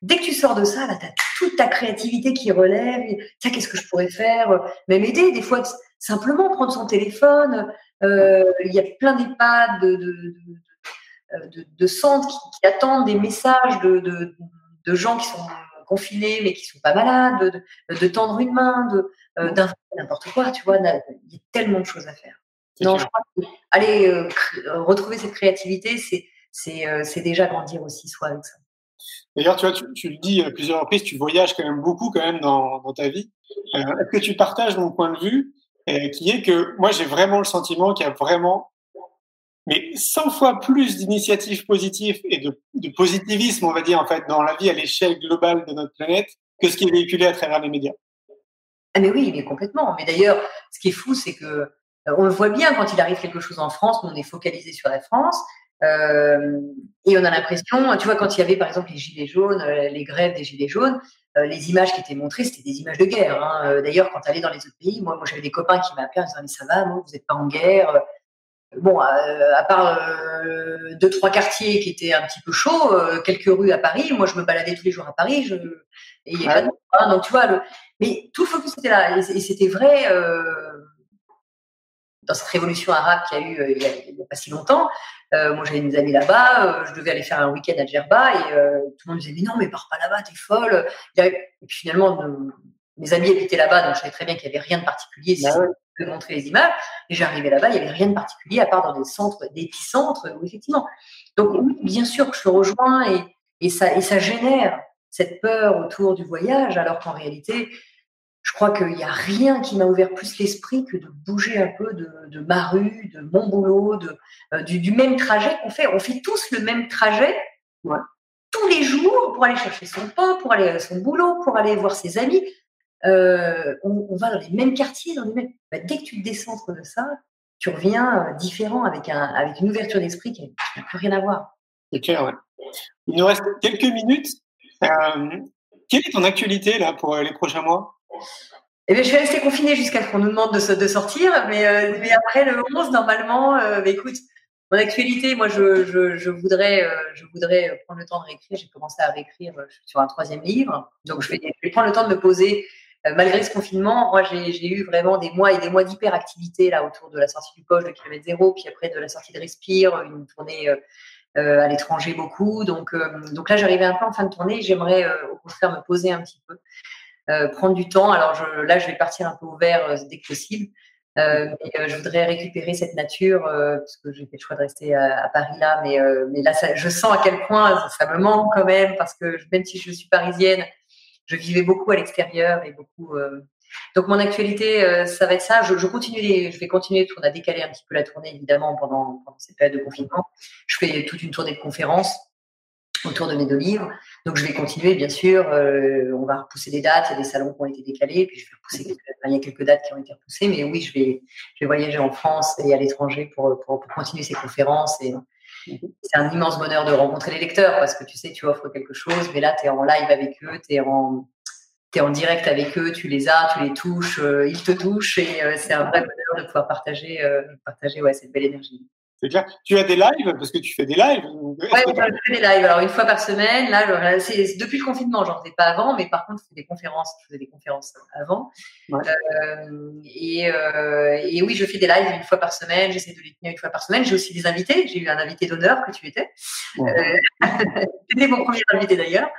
dès que tu sors de ça, là, tu as toute ta créativité qui relève, tiens, qu'est-ce que je pourrais faire? Même aider, des fois, simplement prendre son téléphone, euh, il y a plein d'EHPAD, de, de, de, de, centres qui, attendent des messages de, de, gens qui sont confinés mais qui sont pas malades, de, tendre une main, de euh, n'importe quoi, tu vois, il y a tellement de choses à faire. Non, je crois que aller euh, retrouver cette créativité, c'est euh, c'est déjà grandir aussi soi avec ça. D'ailleurs, tu le dis à plusieurs reprises, tu voyages quand même beaucoup quand même dans, ta vie. Euh, est-ce que tu partages mon point de vue, qui est que moi j'ai vraiment le sentiment qu'il y a vraiment, mais 100 fois plus d'initiatives positives et de, positivisme, on va dire en fait, dans la vie à l'échelle globale de notre planète que ce qui est véhiculé à travers les médias. Ah mais oui, mais complètement. Mais d'ailleurs, ce qui est fou, c'est que euh, on le voit bien quand il arrive quelque chose en France, on est focalisé sur la France. Euh, et on a l'impression, tu vois, quand il y avait par exemple les gilets jaunes, euh, les grèves des gilets jaunes, les images qui étaient montrées, c'était des images de guerre. Hein. D'ailleurs, quand allais dans les autres pays, moi, moi j'avais des copains qui m'appelaient en disant mais ça va, vous n'êtes pas en guerre? Bon, à part deux trois quartiers qui étaient un petit peu chauds, quelques rues à Paris. Moi, je me baladais tous les jours à Paris. Je... Et il y avait pas de... donc tu vois, le... mais tout le focus était là et c'était vrai dans cette révolution arabe qu'il y a eu euh, il, n'y a, pas si longtemps. Euh, moi, j'avais des amis là-bas, euh, je devais aller faire un week-end à Djerba et tout le monde disait mais non, mais pars pas là-bas, t'es folle. Et puis finalement, mes amis habitaient là-bas, donc je savais très bien qu'il n'y avait rien de particulier si bah je montrer les images. Et j'arrivais là-bas, il n'y avait rien de particulier à part dans des centres, des épicentres, où effectivement. Donc bien sûr que je rejoins et, et, ça, et ça génère cette peur autour du voyage, alors qu'en réalité, je crois qu'il n'y a rien qui m'a ouvert plus l'esprit que de bouger un peu de, ma rue, de mon boulot, de, euh, du, même trajet qu'on fait. On fait tous le même trajet tous les jours pour aller chercher son pain, pour aller à son boulot, pour aller voir ses amis. Euh, on, va dans les mêmes quartiers, dans les mêmes. Bah, dès que tu te décentres de ça, tu reviens euh, différent avec, un, avec une ouverture d'esprit qui n'a plus rien à voir. C'est clair, ouais. Il nous reste quelques minutes. quelle est ton actualité là pour les prochains mois? Eh bien, je vais rester confinée jusqu'à ce qu'on nous demande de, sortir, mais, euh, mais, après le 11, normalement, euh, bah, écoute, mon actualité, moi, je, je, voudrais, euh, je voudrais prendre le temps de réécrire. J'ai commencé à réécrire sur un troisième livre, donc je vais, prendre le temps de me poser. malgré ce confinement, moi, j'ai eu vraiment des mois et des mois d'hyperactivité là autour de la sortie du poche de kilomètre zéro, puis après de la sortie de Respire, une tournée à l'étranger beaucoup. Donc, donc là, j'arrivais un peu en fin de tournée. J'aimerais au contraire me poser un petit peu euh, prendre du temps. Alors je, là, je vais partir un peu au vert euh, dès que possible. Euh, mais je voudrais récupérer cette nature parce que j'ai fait le choix de rester à, Paris là, mais, mais là, ça, je sens à quel point ça, me manque quand même parce que même si je suis parisienne, je vivais beaucoup à l'extérieur et beaucoup. Donc mon actualité, ça va être ça. Je, je continue, je vais continuer. On a décalé un petit peu la tournée évidemment pendant, pendant cette période de confinement. Je fais toute une tournée de conférences autour de mes deux livres. Donc je vais continuer, bien sûr. Euh, on va repousser des dates. Il y a des salons qui ont été décalés, puis je vais repousser. Quelques, il y a quelques dates qui ont été repoussées, mais oui, je vais, je vais voyager en France et à l'étranger pour, pour, continuer ces conférences. Et mhm. c'est un immense bonheur de rencontrer les lecteurs parce que tu sais, tu offres quelque chose, mais là, tu es en live avec eux, tu es en es en direct avec eux, tu les as, tu les touches, euh, ils te touchent et euh, c'est un vrai bonheur de pouvoir partager, partager ouais, cette belle énergie. C'est clair. Tu as des lives parce que tu fais des lives. Oui, je fais des lives. Alors une fois par semaine. Là, c'est depuis le confinement. J'en faisais pas avant, mais par contre, je fais des conférences. Je faisais des conférences avant. Euh, et, euh, et, oui, je fais des lives une fois par semaine. J'essaie de les tenir une fois par semaine. J'ai aussi des invités. J'ai eu un invité d'honneur que tu étais. Ouais. Euh, mon premier invité d'ailleurs.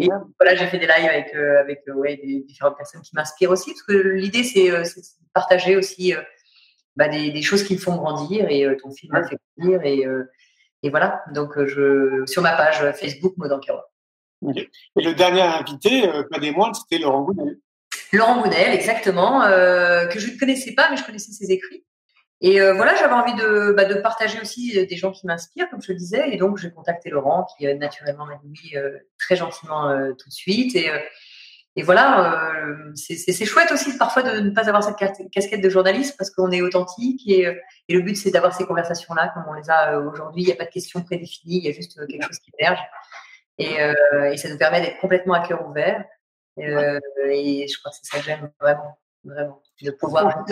Et voilà, j'ai fait des lives avec, avec ouais, des différentes personnes qui m'inspirent aussi, parce que l'idée, c'est de partager aussi bah, des, des, choses qui me font grandir, et ton film m'a fait grandir, et, et voilà. Donc, je, sur ma page Facebook, Modankawa. Et le dernier invité, pas des moindres, c'était Laurent Gounel. Laurent Gounel, exactement, euh, que je ne connaissais pas, mais je connaissais ses écrits. Et euh, voilà, j'avais envie de, bah, de partager aussi des gens qui m'inspirent, comme je le disais. Et donc, j'ai contacté Laurent, qui euh, naturellement m'a dit oui très gentiment tout de suite. Et, et voilà, c'est chouette aussi parfois de ne pas avoir cette casquette de journaliste parce qu'on est authentique. Et, et le but, c'est d'avoir ces conversations-là comme on les a aujourd'hui. Il n'y a pas de questions prédéfinies, il y a juste quelque chose qui émerge. Et, et ça nous permet d'être complètement à cœur ouvert. Euh, et je crois que c'est ça que j'aime vraiment, vraiment, de pouvoir.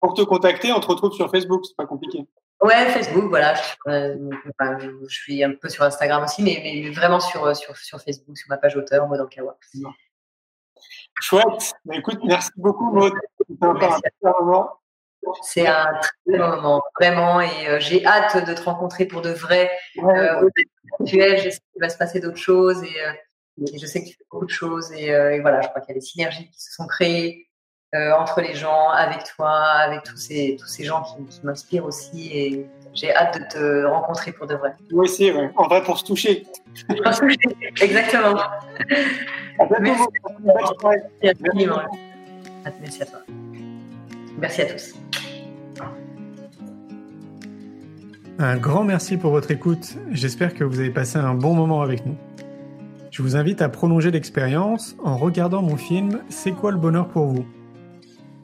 Pour te contacter, on te retrouve sur Facebook, c'est pas compliqué. Ouais, Facebook, voilà. Je, je, suis un peu sur Instagram aussi, mais, mais vraiment sur, sur, sur, Facebook, sur ma page auteur, Maud Ankawa. Chouette. Écoute, merci beaucoup, Maud. C'est un très bon moment, vraiment. Et euh, j'ai hâte de te rencontrer pour de vrai. Euh, J'espère qu'il va se passer d'autres choses. Et, euh, et je sais que tu fais beaucoup de choses euh, et, voilà, je crois qu'il y a des synergies qui se sont créées euh, entre les gens, avec toi, avec tous ces, tous ces gens qui, m'inspirent aussi et j'ai hâte de te rencontrer pour de vrai. Moi aussi, ouais. en vrai pour se toucher. Pour se toucher, exactement. Merci. Merci à toi. Merci à tous. Un grand merci pour votre écoute. J'espère que vous avez passé un bon moment avec nous. Je vous invite à prolonger l'expérience en regardant mon film C'est quoi le bonheur pour vous?